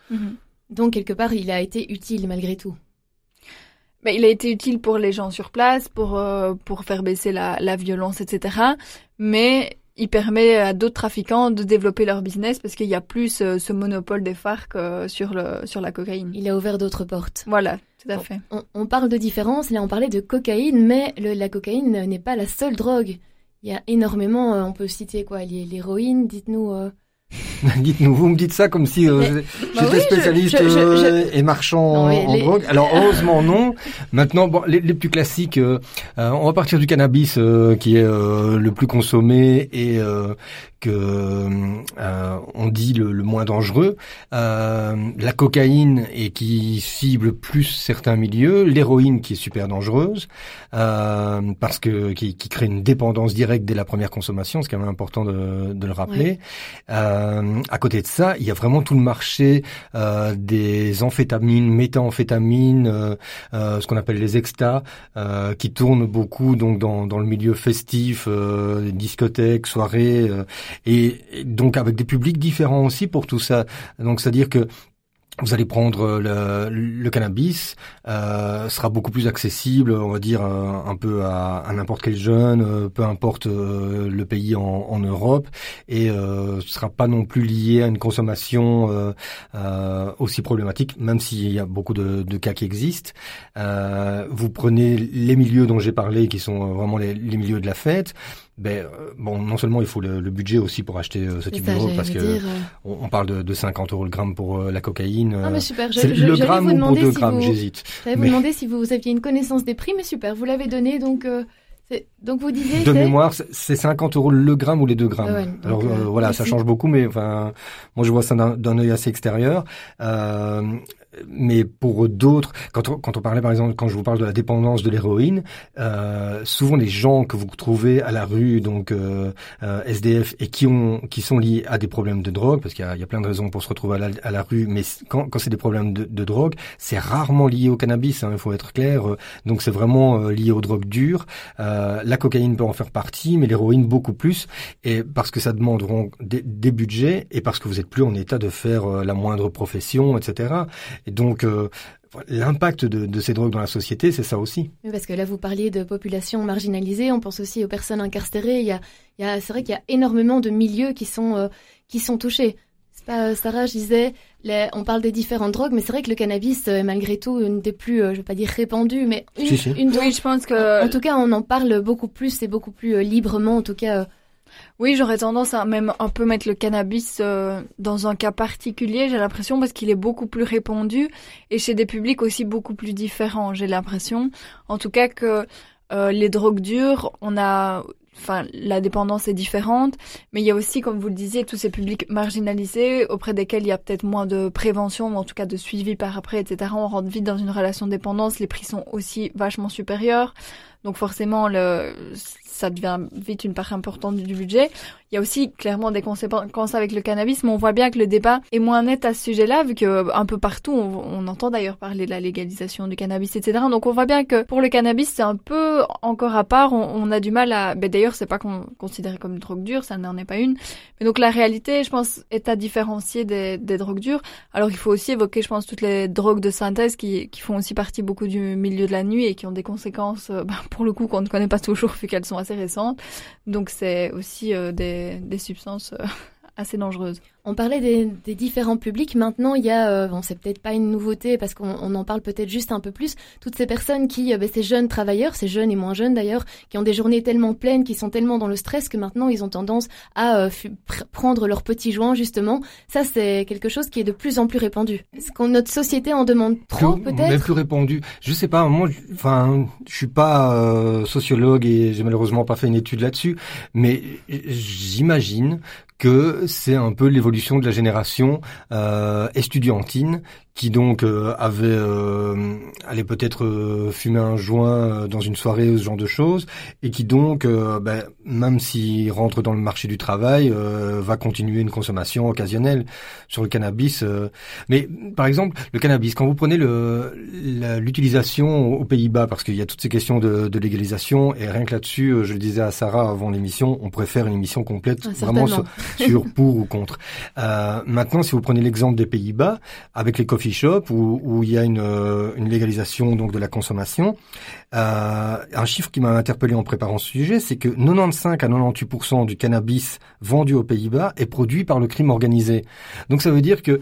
Donc, quelque part, il a été utile malgré tout. Mais il a été utile pour les gens sur place, pour euh, pour faire baisser la, la violence, etc. Mais il permet à d'autres trafiquants de développer leur business parce qu'il y a plus euh, ce monopole des FARC euh, sur le sur la cocaïne. Il a ouvert d'autres portes. Voilà, tout à fait. On, on parle de différence, là on parlait de cocaïne, mais le- la cocaïne n'est pas la seule drogue. Il y a énormément, on peut citer quoi, l'hé- l'héroïne, dites-nous. euh, Dites-nous, vous me dites ça comme si euh, j'étais bah oui, spécialiste je- je- euh, et marchand Non, en, les- drogue. Alors heureusement non. Maintenant, bon, les, les plus classiques, euh, euh, on va partir du cannabis euh, qui est euh, le plus consommé et euh, que euh, on dit le, le moins dangereux. Euh, la cocaïne et qui cible plus certains milieux, l'héroïne qui est super dangereuse euh, parce que qui, qui crée une dépendance directe dès la première consommation, c'est quand même important de, de le rappeler. Euh, à côté de ça, il y a vraiment tout le marché euh, des amphétamines, méthamphétamines, ce qu'on appelle les extas, euh, qui tournent beaucoup donc dans, dans le milieu festif, euh, discothèques, soirées, euh, et, donc avec des publics différents aussi pour tout ça. Donc c'est-à-dire que vous allez prendre le, le cannabis, euh, sera beaucoup plus accessible, on va dire euh, un peu à, à n'importe quel jeune, euh, peu importe euh, le pays en, en Europe, et euh, sera pas non plus lié à une consommation euh, euh, aussi problématique, même s'il y a beaucoup de, de cas qui existent. Euh, vous prenez les milieux dont j'ai parlé, qui sont euh, vraiment les, les milieux de la fête. Ben euh, bon, non seulement il faut le, le budget aussi pour acheter euh, ce type ça, de drogue, parce vous que dire, euh. on, on parle de, de 50 euros le gramme pour euh, la cocaïne. Ah mais super, je, je- le gramme vous ou pour demander 2 si grammes, vous, j'hésite. j'allais vous Mais- demander si vous aviez une connaissance des prix, mais super, vous l'avez donné, donc euh, donc vous disiez De mémoire, c'est- c'est 50 euros le gramme ou les 2 grammes. Ah ouais, Alors voilà, ça change beaucoup, mais enfin, moi je vois ça d'un d'un œil assez extérieur. Mais pour d'autres, quand on, quand on parlait par exemple, quand je vous parle de la dépendance de l'héroïne, euh, souvent les gens que vous trouvez à la rue, donc euh, euh, SDF, et qui ont, qui sont liés à des problèmes de drogue, parce qu'il y y a plein de raisons pour se retrouver à la, à la rue, mais quand, quand c'est des problèmes de, de drogue, c'est rarement lié au cannabis. hein, il faut être clair. euh, Donc c'est vraiment euh, lié aux drogues dures. Euh, la cocaïne peut en faire partie, mais l'héroïne beaucoup plus, et parce que ça demande donc des, des budgets et parce que vous êtes plus en état de faire la moindre profession, etc. Et donc euh, l'impact de, de ces drogues dans la société, c'est ça aussi. Oui, parce que là, vous parliez de populations marginalisées, on pense aussi aux personnes incarcérées. Il y a, il y a, c'est vrai qu'il y a énormément de milieux qui sont, euh, qui sont touchés. C'est pas, euh, Sarah, je disais, les- on parle des différentes drogues, mais c'est vrai que le cannabis est malgré tout une des plus, euh, je vais pas dire répandues, mais une, Si, si. une dont- Oui, je pense que en tout cas, on en parle beaucoup plus et beaucoup plus euh, librement, en tout cas. Oui, j'aurais tendance à même un peu mettre le cannabis euh, dans un cas particulier, j'ai l'impression, parce qu'il est beaucoup plus répandu et chez des publics aussi beaucoup plus différents, j'ai l'impression. En tout cas que euh, les drogues dures, on a... Enfin, la dépendance est différente, mais il y a aussi, comme vous le disiez, tous ces publics marginalisés auprès desquels il y a peut-être moins de prévention, ou en tout cas de suivi par après, etc. On rentre vite dans une relation de dépendance, les prix sont aussi vachement supérieurs. Donc forcément, le, ça devient vite une part importante du budget. Il y a aussi clairement des conséquences avec le cannabis, mais on voit bien que le débat est moins net à ce sujet-là, vu que un peu partout, on, entend d'ailleurs parler de la légalisation du cannabis, etc. Donc on voit bien que pour le cannabis, c'est un peu encore à part. On, a du mal à. Ben, D'ailleurs, c'est pas considéré comme une drogue dure, ça n'en est pas une. Mais donc la réalité, je pense, est à différencier des, des drogues dures. Alors il faut aussi évoquer, je pense, toutes les drogues de synthèse qui, qui font aussi partie beaucoup du milieu de la nuit et qui ont des conséquences, euh, [laughs] ben, pour le coup, qu'on ne connaît pas toujours vu qu'elles sont assez Donc c'est aussi euh, des, des substances euh, assez dangereuses. On parlait des, des, différents publics. Maintenant, il y a, euh, bon, c'est peut-être pas une nouveauté parce qu'on en parle peut-être juste un peu plus. Toutes ces personnes qui, euh, ben, ces jeunes travailleurs, ces jeunes et moins jeunes d'ailleurs, qui ont des journées tellement pleines, qui sont tellement dans le stress que maintenant ils ont tendance à euh, prendre leurs petits joints justement. Ça, c'est quelque chose qui est de plus en plus répandu. Est-ce que notre société en demande trop peut-être? Même plus répandu. Je sais pas. Moi, enfin, je suis pas sociologue et j'ai malheureusement pas fait une étude là-dessus, mais j'imagine que c'est un peu l'évolution de la génération euh, estudiantine qui donc euh, avait euh, allait peut-être euh, fumer un joint euh, dans une soirée ou ce genre de choses et qui donc ben, même s'il rentre dans le marché du travail va continuer une consommation occasionnelle sur le cannabis mais par exemple le cannabis quand vous prenez le l'utilisation aux Pays-Bas parce qu'il y a toutes ces questions de, de, légalisation et rien que là-dessus je le disais à Sarah avant l'émission on préfère une émission complète ah, vraiment sur, sur, pour ou contre. Maintenant si vous prenez l'exemple des Pays-Bas avec les shop où, il y a une, euh, une, légalisation donc de la consommation. Euh, un chiffre qui m'a interpellé en préparant ce sujet, c'est que 95 à 98% du cannabis vendu aux Pays-Bas est produit par le crime organisé. Donc ça veut dire que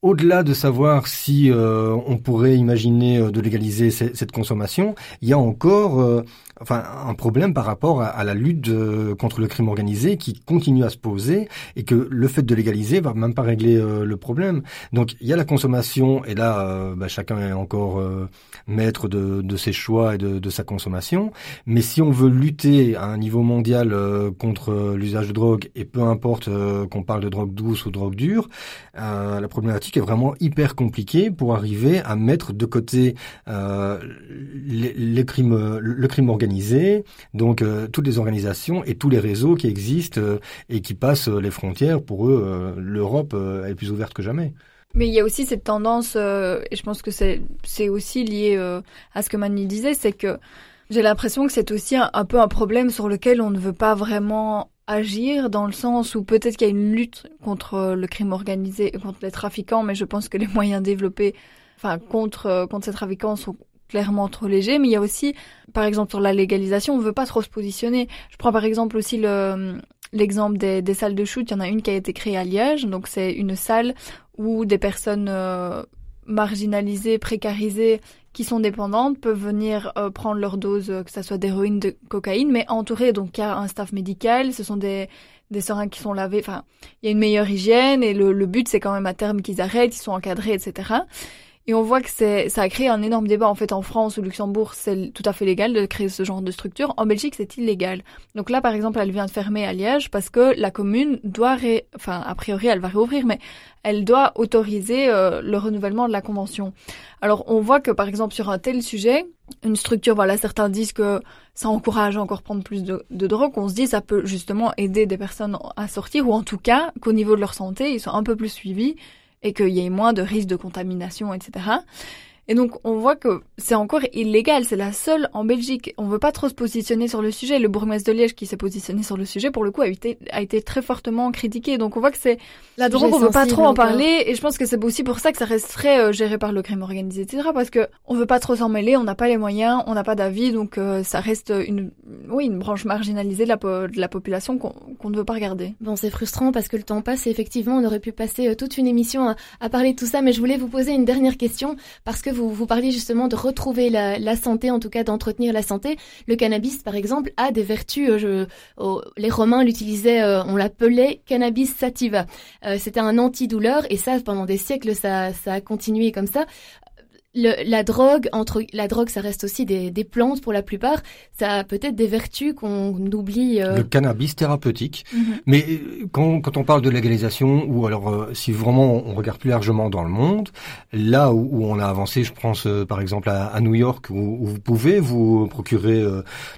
au-delà de savoir si euh, on pourrait imaginer de légaliser cette consommation, il y a encore enfin un problème par rapport à, la lutte contre le crime organisé qui continue à se poser et que le fait de légaliser va même pas régler euh, le problème. Donc il y a la consommation et là euh, bah, chacun est encore euh, maître de, de, ses choix et de, de, sa consommation. Mais si on veut lutter à un niveau mondial contre l'usage de drogue et peu importe qu'on parle de drogue douce ou drogue dure, la problématique est vraiment hyper compliquée pour arriver à mettre de côté les, les crimes, le crime organisé donc euh, toutes les organisations et tous les réseaux qui existent euh, et qui passent euh, les frontières, pour eux, l'Europe est plus ouverte que jamais. Mais il y a aussi cette tendance, et je pense que c'est aussi lié à ce que Mani disait, c'est que j'ai l'impression que c'est aussi un, peu un problème sur lequel on ne veut pas vraiment agir, dans le sens où peut-être qu'il y a une lutte contre le crime organisé contre les trafiquants, mais je pense que les moyens développés enfin contre contre ces trafiquants sont clairement trop léger, mais il y a aussi, par exemple, sur la légalisation, on veut pas trop se positionner. Je prends par exemple aussi le l'exemple des, salles de shoot. Il y en a une qui a été créée à Liège, donc c'est une salle où des personnes euh, marginalisées, précarisées, qui sont dépendantes peuvent venir euh, prendre leur dose, euh, que ça soit d'héroïne, de cocaïne, mais entourées. Donc il y a un staff médical, ce sont des des seringues qui sont lavées. Enfin, il y a une meilleure hygiène et le, le but c'est quand même à terme qu'ils arrêtent, ils sont encadrés, etc. Et on voit que c'est, ça a créé un énorme débat. En fait, en France ou Luxembourg, c'est tout à fait légal de créer ce genre de structure. En Belgique, c'est illégal. Donc là, par exemple, elle vient de fermer à Liège parce que la commune doit, ré... enfin, a priori, elle va réouvrir, mais elle doit autoriser euh, le renouvellement de la convention. Alors, on voit que, par exemple, sur un tel sujet, une structure, voilà, certains disent que ça encourage à encore prendre plus de, de drogue. On se dit, ça peut justement aider des personnes à sortir, ou en tout cas, qu'au niveau de leur santé, ils sont un peu plus suivis et qu'il y ait moins de risques de contamination, etc. Et donc on voit que c'est encore illégal, c'est la seule en Belgique. On veut pas trop se positionner sur le sujet. Le bourgmestre de Liège qui s'est positionné sur le sujet, pour le coup, a été, a été très fortement critiqué. Donc on voit que c'est la drogue, on veut pas trop en parler. Et je pense que c'est aussi pour ça que ça resterait euh, géré par le crime organisé, etc. Parce que on veut pas trop s'en mêler, on n'a pas les moyens, on n'a pas d'avis, donc euh, ça reste une, oui, une branche marginalisée de la, de la population qu'on ne veut pas regarder. Bon, c'est frustrant parce que le temps passe et effectivement on aurait pu passer euh, toute une émission à, à parler de tout ça, mais je voulais vous poser une dernière question parce que vous, vous parliez justement de retrouver la, santé, en tout cas d'entretenir la santé. Le cannabis, par exemple, a des vertus. Euh, oh, les Romains l'utilisaient, euh, on l'appelait cannabis sativa. Euh, C'était un antidouleur et ça, pendant des siècles, ça a continué comme ça la drogue, entre la drogue, ça reste aussi des, des plantes pour la plupart. Ça a peut-être des vertus qu'on oublie. Euh. Le cannabis thérapeutique. Mhm. Mais euh, quand, quand, on parle de légalisation, ou alors euh, si vraiment on regarde plus largement dans le monde, là où, où on a avancé, je pense par exemple à, à, New York, où, vous pouvez vous procurer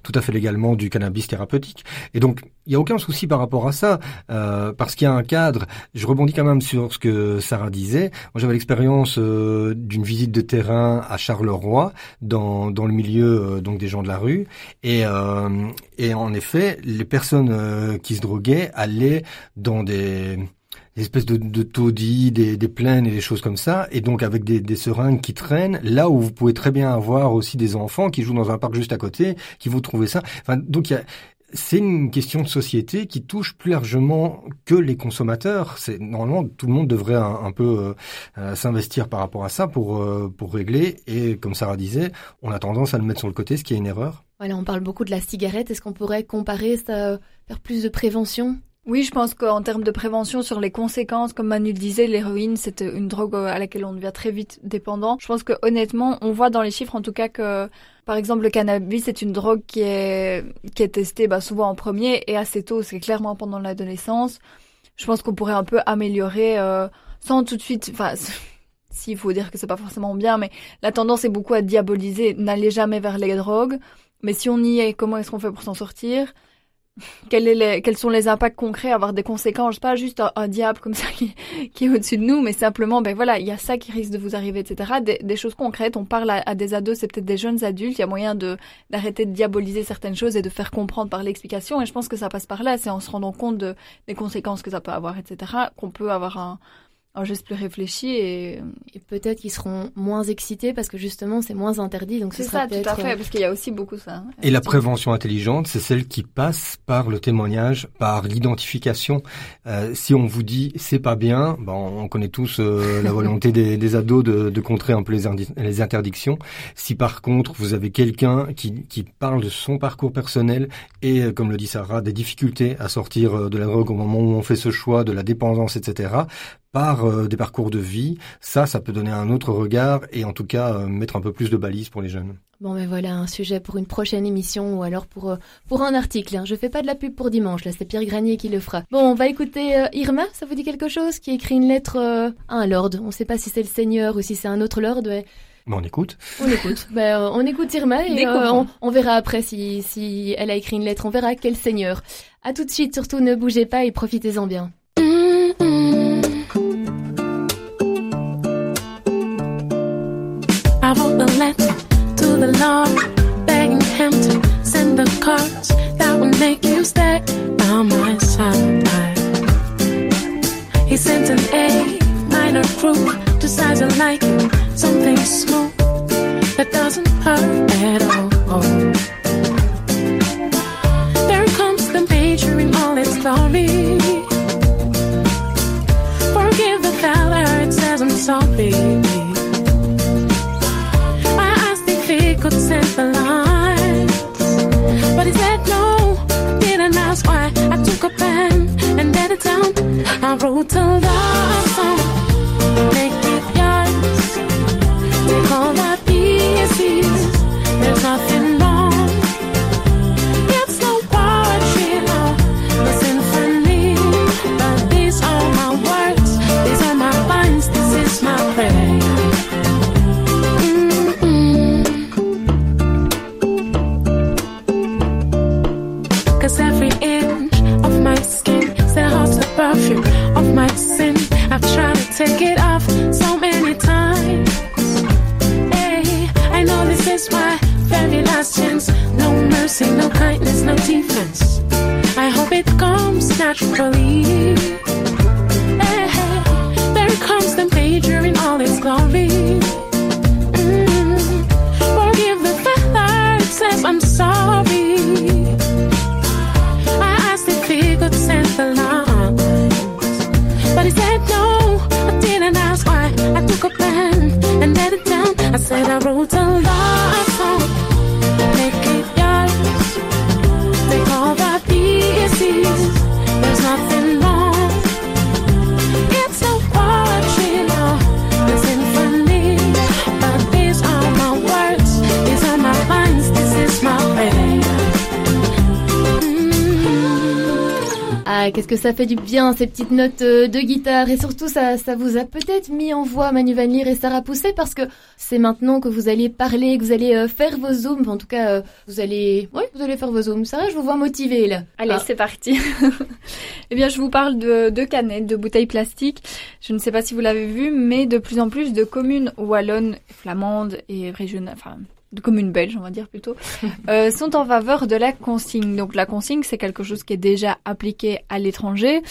tout à fait légalement du cannabis thérapeutique. Et donc il y a aucun souci par rapport à ça, parce qu'il y a un cadre. Je rebondis quand même sur ce que Sarah disait. Moi, j'avais l'expérience d'une visite de terrain à Charleroi, dans, dans le milieu euh, donc des gens de la rue. Et, euh, et en effet, les personnes euh, qui se droguaient allaient dans des espèces de, de taudis, des, des plaines et des choses comme ça, et donc avec des, des seringues qui traînent, là où vous pouvez très bien avoir aussi des enfants qui jouent dans un parc juste à côté, qui vous trouvez ça. Enfin, donc il y a, c'est une question de société qui touche plus largement que les consommateurs. C'est normalement tout le monde devrait un, peu euh, euh, s'investir par rapport à ça pour euh, pour régler. Et comme Sarah disait, on a tendance à le mettre sur le côté, ce qui est une erreur. Voilà, on parle beaucoup de la cigarette. Est-ce qu'on pourrait comparer ça, faire plus de prévention? Oui, je pense qu'en termes de prévention sur les conséquences, comme Manu le disait, l'héroïne, c'est une drogue à laquelle on devient très vite dépendant. Je pense que honnêtement, on voit dans les chiffres en tout cas que par exemple, le cannabis, c'est une drogue qui est, qui est testée bah, souvent en premier et assez tôt, c'est clairement pendant l'adolescence. Je pense qu'on pourrait un peu améliorer euh, sans tout de suite... Enfin, [laughs] s'il faut dire que c'est pas forcément bien, mais la tendance est beaucoup à diaboliser. N'allez jamais vers les drogues. Mais si on y est, comment est-ce qu'on fait pour s'en sortir? Quels sont les impacts concrets, avoir des conséquences, pas juste un, diable comme ça [laughs] qui, est au-dessus de nous, mais simplement, ben voilà, il y a ça qui risque de vous arriver, etc. Des, choses concrètes, on parle à, des ados, c'est peut-être des jeunes adultes, il y a moyen de d'arrêter de diaboliser certaines choses et de faire comprendre par l'explication, et je pense que ça passe par là, c'est en se rendant compte de, des conséquences que ça peut avoir, etc., qu'on peut avoir un, un geste plus réfléchi et, et peut-être qu'ils seront moins excités parce que justement c'est moins interdit donc c'est ça tout à fait parce qu'il y a aussi beaucoup ça hein, et la prévention intelligente c'est celle qui passe par le témoignage par l'identification. Euh, si on vous dit c'est pas bien bon on connaît tous euh, la volonté [laughs] des, des, ados de, de, contrer un peu les, les interdictions. Si par contre vous avez quelqu'un qui, qui parle de son parcours personnel et euh, comme le dit Sarah des difficultés à sortir euh, de la drogue au moment où on fait ce choix de la dépendance etc par euh, des parcours de vie, ça, ça peut donner un autre regard et en tout cas euh, mettre un peu plus de balises pour les jeunes. Bon, ben voilà, un sujet pour une prochaine émission ou alors pour, euh, pour un article. Hein. Je fais pas de la pub pour dimanche, là, c'est Pierre Granier qui le fera. Bon, on va écouter Irma, ça vous dit quelque chose Qui écrit une lettre à un lord. On sait pas si c'est le seigneur ou si c'est un autre lord. Ben, on écoute. On écoute. [laughs] ben, on écoute Irma et on, on, verra après si, si elle a écrit une lettre. On verra quel seigneur. À tout de suite, surtout ne bougez pas et profitez-en bien. I wrote a letter to the Lord, begging him to send the cards that would make you stay by my side. He sent an A minor group, decided like something smooth that doesn't hurt at all. There comes the major in all its glory. Forgive the. I wrote a told que ça fait du bien, ces petites notes euh, de guitare. Et surtout, ça, ça vous a peut-être mis en voix Manu Van Leer et Sarah Pousset parce que c'est maintenant que vous allez parler, que vous allez euh, faire vos zooms. En tout cas, euh, vous allez, oui, vous allez faire vos zooms. Sarah, je vous vois motivée, là. Allez, Ah. c'est parti. [laughs] eh bien, je vous parle de, de canettes, de bouteilles plastiques. Je ne sais pas si vous l'avez vu, mais de plus en plus de communes wallonnes, flamandes et régionales, enfin, de communes belges, on va dire plutôt, [laughs] euh, sont en faveur de la consigne. Donc, la consigne, c'est quelque chose qui est déjà appliqué à l'étranger,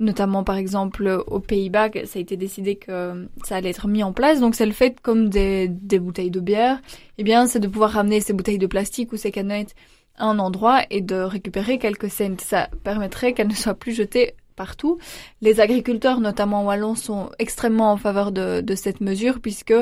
notamment par exemple aux Pays-Bas, ça a été décidé que ça allait être mis en place. Donc, c'est le fait comme des, des bouteilles de bière, eh bien, c'est de pouvoir ramener ces bouteilles de plastique ou ces canettes à un endroit et de récupérer quelques cents. Ça permettrait qu'elles ne soient plus jetées partout. Les agriculteurs, notamment wallons, sont extrêmement en faveur de, de cette mesure puisque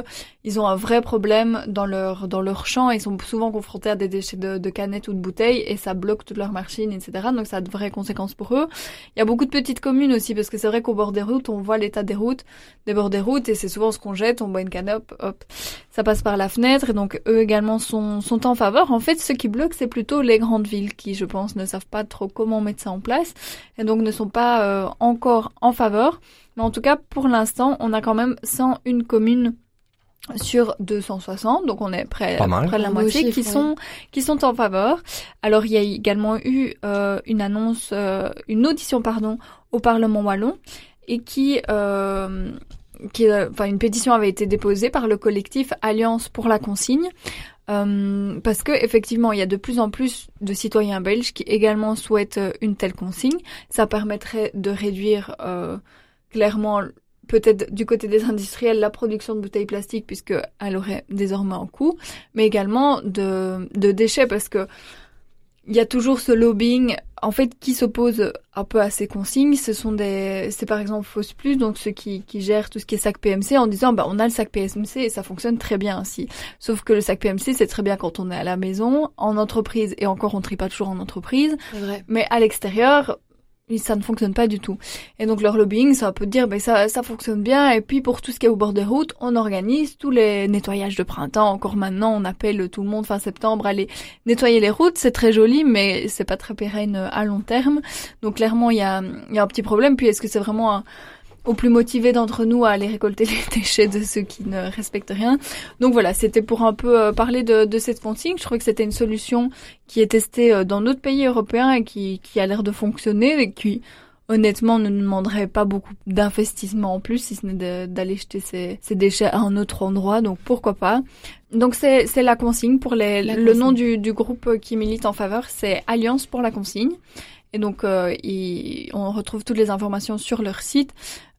ils ont un vrai problème dans leur dans leur champ. Ils sont souvent confrontés à des déchets de, de canettes ou de bouteilles et ça bloque toutes leurs machines, etc. Donc ça a de vraies conséquences pour eux. Il y a beaucoup de petites communes aussi parce que c'est vrai qu'au bord des routes, on voit l'état des routes, des bords des routes et c'est souvent ce qu'on jette. On boit une canne, hop, hop, ça passe par la fenêtre et donc eux également sont sont en faveur. En fait, ce qui bloque, c'est plutôt les grandes villes qui, je pense, ne savent pas trop comment mettre ça en place et donc ne sont pas euh, encore en faveur. Mais en tout cas, pour l'instant, on a quand même 101 communes sur 260, donc on est près, de la moitié chiffre, qui ouais. sont qui sont en faveur. Alors il y a également eu euh, une annonce, euh, une audition pardon, au Parlement wallon et qui euh, qui, euh, enfin, une pétition avait été déposée par le collectif Alliance pour la consigne. Euh, parce que effectivement, il y a de plus en plus de citoyens belges qui également souhaitent euh, une telle consigne. Ça permettrait de réduire euh, clairement, peut-être du côté des industriels, la production de bouteilles plastiques puisque elle aurait désormais un coût, mais également de, de déchets parce que il y a toujours ce lobbying en fait qui s'oppose un peu à ces consignes. Ce sont des, c'est par exemple Fausse Plus, donc ceux qui, qui gèrent tout ce qui est sac PMC en disant bah on a le sac PMC et ça fonctionne très bien ainsi. Sauf que le sac PMC c'est très bien quand on est à la maison, en entreprise et encore on trie pas toujours en entreprise, C'est vrai. mais à l'extérieur ça ne fonctionne pas du tout. Et donc leur lobbying, c'est un peu de dire, ben ça, ça fonctionne bien. Et puis pour tout ce qui est au bord des routes, on organise tous les nettoyages de printemps. Encore maintenant, on appelle tout le monde fin septembre à aller nettoyer les routes. C'est très joli, mais c'est pas très pérenne à long terme. Donc clairement, il y a, y a un petit problème. Puis est-ce que c'est vraiment un- au plus motivé d'entre nous à aller récolter les [laughs] déchets de ceux qui ne respectent rien. Donc voilà, c'était pour un peu euh, parler de, de cette consigne. Je trouvais que c'était une solution qui est testée euh, dans d'autres pays européens et qui, qui a l'air de fonctionner et qui honnêtement ne nous demanderait pas beaucoup d'investissement en plus si ce n'est d'aller jeter ces, ces déchets à un autre endroit. Donc pourquoi pas. Donc c'est c'est la consigne pour les La le consigne. nom du, du groupe qui milite en faveur, c'est Alliance pour la consigne. Et donc, euh, ils- on retrouve toutes les informations sur leur site.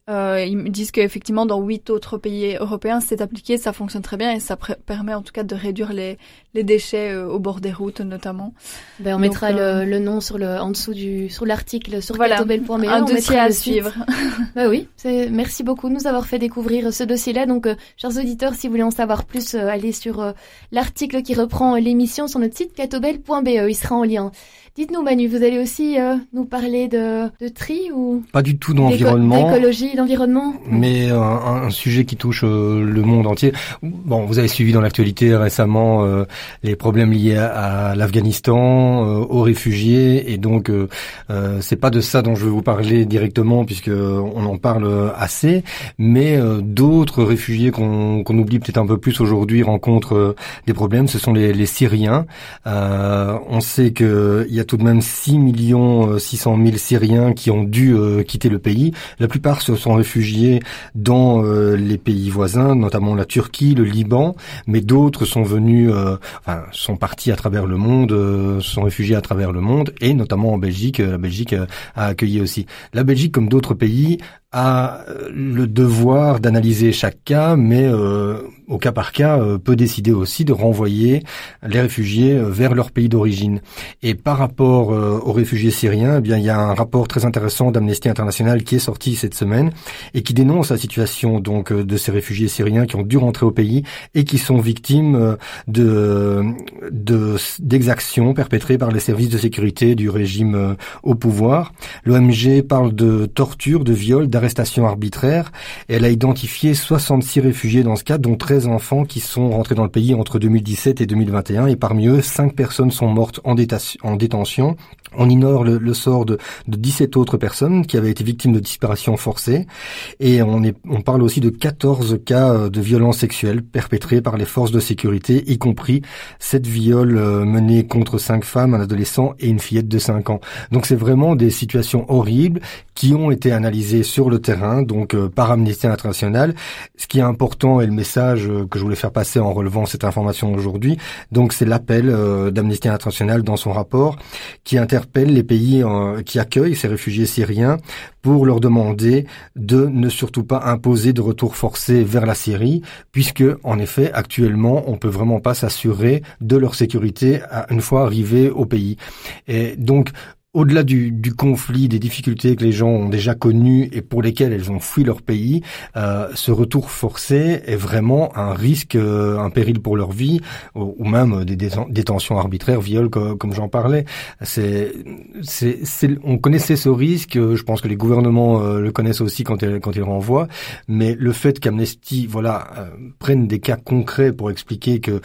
Euh, ils me disent qu'effectivement, dans huit autres pays européens, c'est appliqué, ça fonctionne très bien et ça permet en tout cas de réduire les, les déchets euh, au bord des routes notamment. Ben, on Donc, mettra euh, le, le nom sur le, en dessous du, sur l'article, sur Voilà, catobel.be. un on dossier à le suivre. [laughs] Bah oui, merci beaucoup de nous avoir fait découvrir ce dossier-là. Donc, euh, chers auditeurs, si vous voulez en savoir plus, euh, allez sur l'article qui reprend l'émission sur notre site catobel.be. Il sera en lien. Dites-nous, Manu, vous allez aussi euh, nous parler de, de tri ou Pas du tout d'environnement. d'écologie, d'environnement? Mais un, un sujet qui touche euh, le monde entier. Bon, vous avez suivi dans l'actualité récemment euh, les problèmes liés à, à l'Afghanistan, euh, aux réfugiés, et donc euh, euh, c'est pas de ça dont je vais vous parler directement puisque on en parle assez, mais euh, d'autres réfugiés qu'on oublie peut-être un peu plus aujourd'hui rencontrent euh, des problèmes. Ce sont les, les Syriens. Euh, on sait que il y a tout de même 6 millions euh, 600 000 Syriens qui ont dû euh, quitter le pays. La plupart se sont réfugiés dans euh, les pays voisins, notamment la Turquie, le Liban, mais d'autres sont venus, euh, enfin, sont partis à travers le monde, euh, sont réfugiés à travers le monde, et notamment en Belgique. euh, La Belgique euh, a accueilli aussi. La Belgique, comme d'autres pays, a euh, le devoir d'analyser chaque cas, mais euh, au cas par cas, euh, peut décider aussi de renvoyer les réfugiés euh, vers leur pays d'origine. Et par rapport euh, aux réfugiés syriens, eh bien, il y a un rapport très intéressant d'Amnesty International qui est sorti cette semaine et qui dénonce la situation donc euh, de ces réfugiés syriens qui ont dû rentrer au pays et qui sont victimes de de- d'exactions perpétrées par les services de sécurité du régime au pouvoir. L'OMG parle de torture, de viol, d'arrestation arbitraire. Elle a identifié 66 réfugiés dans ce cas, dont 13 enfants qui sont rentrés dans le pays entre 2017 et 2021. Et parmi eux, 5 personnes sont mortes en détention. On ignore le, le sort de, de, 17 autres personnes qui avaient été victimes de disparition forcée. Et on, est, on parle aussi de 14 cas euh, de violences sexuelles perpétrées par les forces de sécurité, y compris 7 viols euh, menés contre 5 femmes, un adolescent et une fillette de 5 ans. Donc c'est vraiment des situations horribles qui ont été analysées sur le terrain, donc euh, par Amnesty International. Ce qui est important et le message que je voulais faire passer en relevant cette information aujourd'hui, donc c'est l'appel d'Amnesty International dans son rapport qui interpelle les pays qui accueillent ces réfugiés syriens pour leur demander de ne surtout pas imposer de retour forcé vers la Syrie, puisque en effet actuellement on peut vraiment pas s'assurer de leur sécurité une fois arrivés au pays. Et donc au-delà du, du, conflit, des difficultés que les gens ont déjà connues et pour lesquelles elles ont fui leur pays, euh, ce retour forcé est vraiment un risque, euh, un péril pour leur vie, ou, même des détentions arbitraires, viols, comme, j'en parlais. C'est, c'est, on connaissait ce risque. Je pense que les gouvernements euh, le connaissent aussi quand ils, quand ils renvoient. Mais le fait qu'Amnesty, voilà, euh, prenne des cas concrets pour expliquer que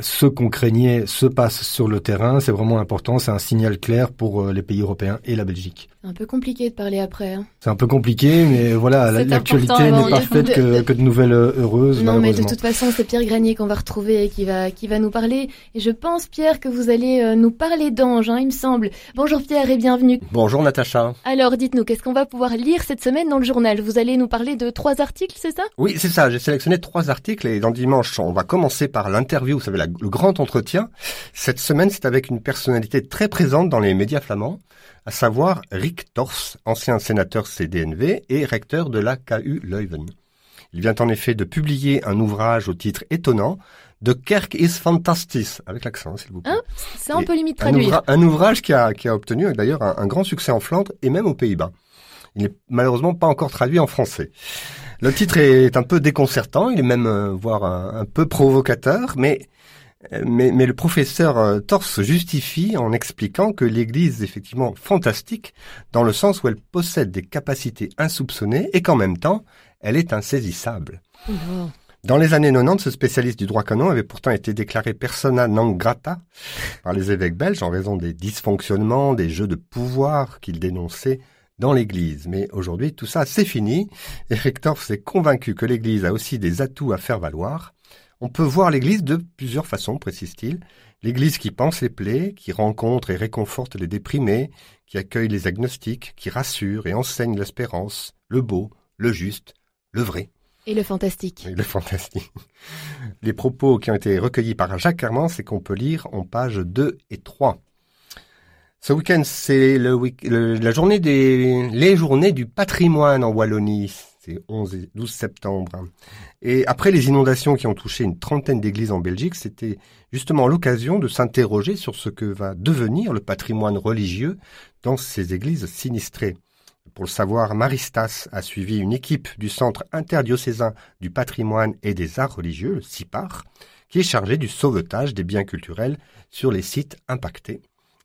ce qu'on craignait se passe sur le terrain, c'est vraiment important. C'est un signal clair pour euh, les pays européens et la Belgique. C'est un peu compliqué de parler après. Hein. C'est un peu compliqué, mais voilà, l'actualité n'est pas [laughs] faite que, que, de nouvelles euh, heureuses. Non, mais de toute façon, c'est Pierre Granier qu'on va retrouver et qui va, qui va nous parler. Et je pense, Pierre, que vous allez euh, nous parler d'anges, hein, il me semble. Bonjour Pierre et bienvenue. Bonjour Natacha. Alors dites-nous, qu'est-ce qu'on va pouvoir lire cette semaine dans le journal? Vous allez nous parler de trois articles, c'est ça? Oui, c'est ça. J'ai sélectionné trois articles et dans dimanche, on va commencer par l'interview, vous savez, le grand entretien. Cette semaine, c'est avec une personnalité très présente dans les médias flamands à savoir Rick Tors, ancien sénateur CDNV et recteur de la KU Leuven. Il vient en effet de publier un ouvrage au titre étonnant de Kerk is Fantastis, avec l'accent, s'il vous plaît. Hein? C'est un peu limite traduire. Un, ouvrage qui a, qui a obtenu d'ailleurs un, grand succès en Flandre et même aux Pays-Bas. Il n'est malheureusement pas encore traduit en français. Le titre est un peu déconcertant, il est même euh, voire un, peu provocateur, mais mais, mais, le professeur euh, Torse justifie en expliquant que l'Église est effectivement fantastique dans le sens où elle possède des capacités insoupçonnées et qu'en même temps, elle est insaisissable. Dans les années 90, ce spécialiste du droit canon avait pourtant été déclaré persona non grata par les évêques belges en raison des dysfonctionnements, des jeux de pouvoir qu'il dénonçait dans l'Église. Mais aujourd'hui, tout ça, c'est fini. Eric Torf s'est convaincu que l'Église a aussi des atouts à faire valoir on peut voir l'Église de plusieurs façons, précise-t-il. L'Église qui pense les plaies, qui rencontre et réconforte les déprimés, qui accueille les agnostiques, qui rassure et enseigne l'espérance, le beau, le juste, le vrai. Et le fantastique. Et le fantastique. Les propos qui ont été recueillis par Jacques Herman, c'est qu'on peut lire en pages 2 et 3. Ce week-end, c'est le, la journée des, les journées du patrimoine en Wallonie c'est 11 et 12 septembre. Et après les inondations qui ont touché une trentaine d'églises en Belgique, c'était justement l'occasion de s'interroger sur ce que va devenir le patrimoine religieux dans ces églises sinistrées. Pour le savoir, Maristas a suivi une équipe du Centre interdiocésain du patrimoine et des arts religieux, le CIPAR, qui est chargée du sauvetage des biens culturels sur les sites impactés.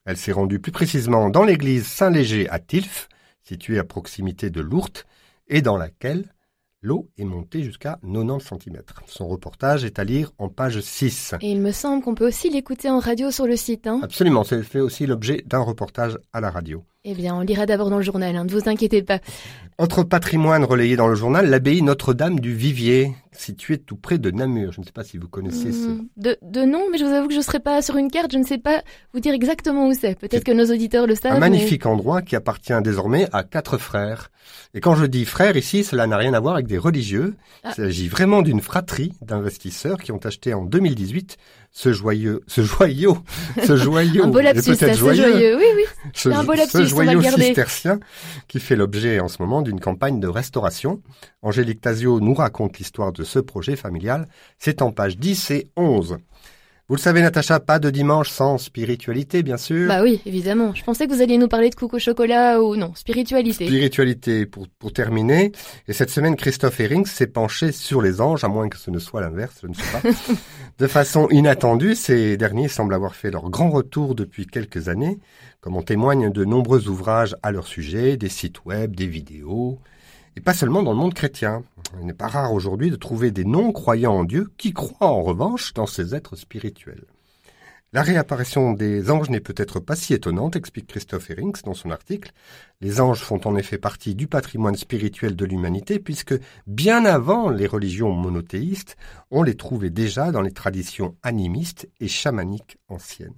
Elle s'est rendue plus précisément dans l'église Saint-Léger à Tilf, située à proximité de Lourdes, et dans laquelle l'eau est montée jusqu'à 90 cm. Son reportage est à lire en page 6. Et il me semble qu'on peut aussi l'écouter en radio sur le site. Hein Absolument, c'est fait aussi l'objet d'un reportage à la radio. Eh bien, on lira d'abord dans le journal, hein, ne vous inquiétez pas. Autre patrimoine relayé dans le journal, l'abbaye Notre-Dame du Vivier, située tout près de Namur. Je ne sais pas si vous connaissez ce... Hmm, de, de nom, mais je vous avoue que je ne serai pas sur une carte, je ne sais pas vous dire exactement où c'est. Peut-être que nos auditeurs le savent. Un magnifique endroit qui appartient désormais à quatre frères. Et quand je dis frères ici, cela n'a rien à voir avec des religieux. Ah. Il s'agit vraiment d'une fratrie d'investisseurs qui ont acheté en 2018 ce joyeux, ce joyau, ce [laughs] joyau, un beau lapsus, joyeux, joyeux, oui, oui, ce, un beau lapsus, ce joyau cistercien qui fait l'objet en ce moment d'une campagne de restauration. Angélique Tazio nous raconte l'histoire de ce projet familial. C'est en page 10 et 11. Vous le savez, Natacha, pas de dimanche sans spiritualité, bien sûr. Bah oui, évidemment. Je pensais que vous alliez nous parler de coucou chocolat ou non, spiritualité. Spiritualité, pour, pour terminer. Et cette semaine, Christophe Herring s'est penché sur les anges, à moins que ce ne soit l'inverse, je ne sais pas. [laughs] de façon inattendue, ces derniers semblent avoir fait leur grand retour depuis quelques années, comme en témoignent de nombreux ouvrages à leur sujet, des sites web, des vidéos. Et pas seulement dans le monde chrétien. Il n'est pas rare aujourd'hui de trouver des non-croyants en Dieu qui croient en revanche dans ces êtres spirituels. La réapparition des anges n'est peut-être pas si étonnante, explique Christophe Herings dans son article. Les anges font en effet partie du patrimoine spirituel de l'humanité puisque bien avant les religions monothéistes, on les trouvait déjà dans les traditions animistes et chamaniques anciennes.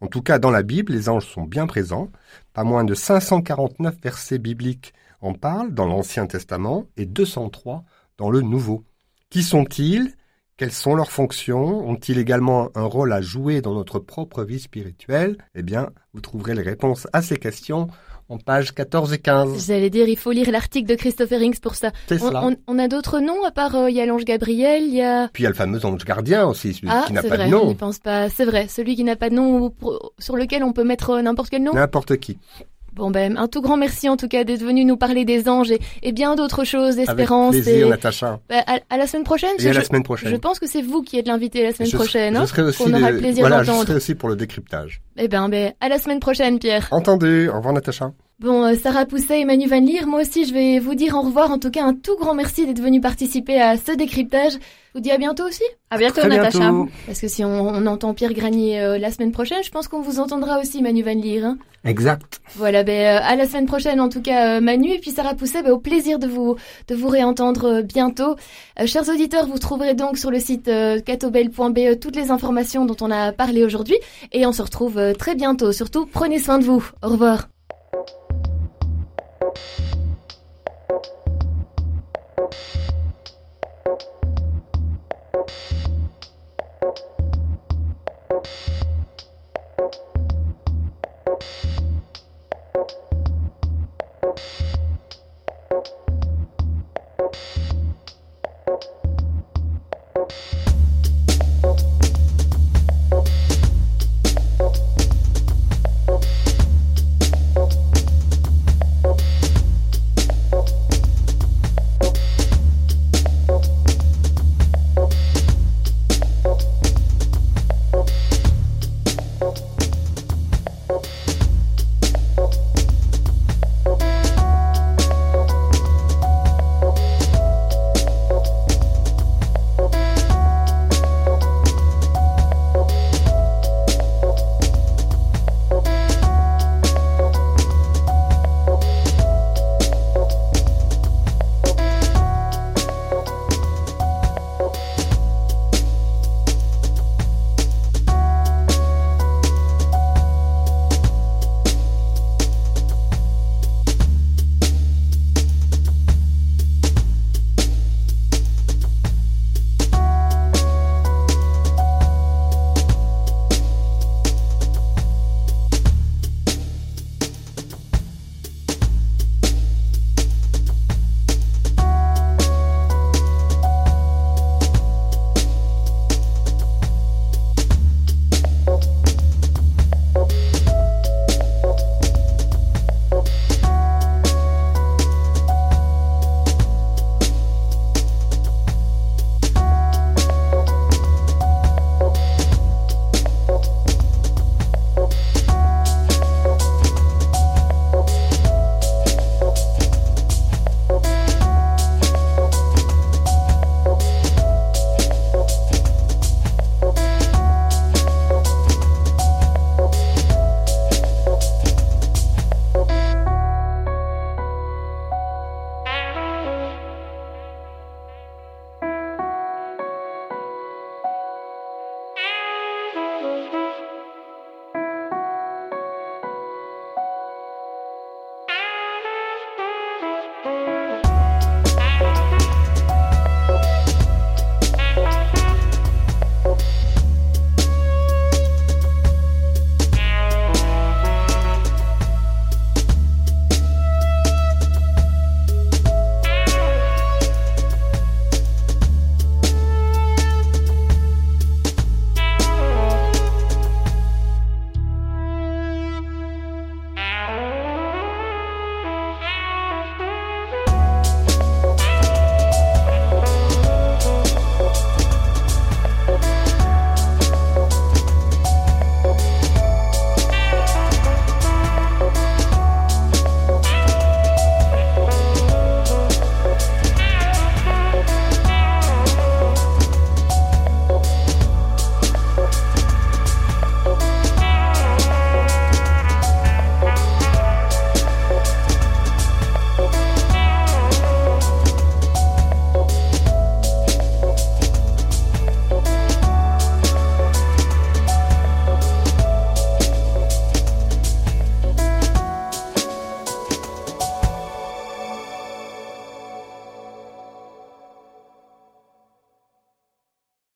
En tout cas, dans la Bible, les anges sont bien présents. Pas moins de 549 versets bibliques en parlent dans l'Ancien Testament et 203 dans le Nouveau. Qui sont-ils? Quelles sont leurs fonctions? Ont-ils également un rôle à jouer dans notre propre vie spirituelle? Eh bien, vous trouverez les réponses à ces questions en pages 14 et 15. J'allais dire, il faut lire l'article de Christopher Rings pour ça. C'est On, cela. on- on a d'autres noms à part, euh, il y a l'ange Gabriel, il y a... Puis il y a le fameux ange gardien aussi, celui Ah, qui n'a pas vrai, de on nom. pense pas. C'est vrai, celui qui n'a pas de nom ou pour- sur lequel on peut mettre euh, n'importe quel nom. N'importe qui. Bon ben, un tout grand merci en tout cas d'être venu nous parler des anges et, et bien d'autres choses, Avec d'espérance. plaisir, Et, Natacha. Ben, à, à la semaine prochaine. Et à je, la semaine prochaine. je pense que c'est vous qui êtes l'invité la semaine Je- prochaine. Je hein, aussi, qu'on aura le- plaisir voilà, je d'entendre. serai aussi pour le décryptage. Eh ben, ben, à la semaine prochaine, Pierre. Entendu. Au revoir, Natacha. Bon, euh, Sarah Pousset et Manu Van Leer, moi aussi je vais vous dire au revoir. En tout cas, un tout grand merci d'être venu participer à ce décryptage. Je vous dis à bientôt aussi. À bientôt, Très Natacha. bientôt. Parce que si on, on entend Pierre Granier euh, la semaine prochaine, je pense qu'on vous entendra aussi, Manu Van Leer. Hein. Exact. Voilà, ben, euh, à la semaine prochaine en tout cas, euh, Manu. Et puis Sarah Pousset, ben, au plaisir de vous, de vous réentendre euh, bientôt. Euh, chers auditeurs, vous trouverez donc sur le site euh, catobel.be toutes les informations dont on a parlé aujourd'hui. Et on se retrouve euh, très bientôt. Surtout, prenez soin de vous. Au revoir. Thank you.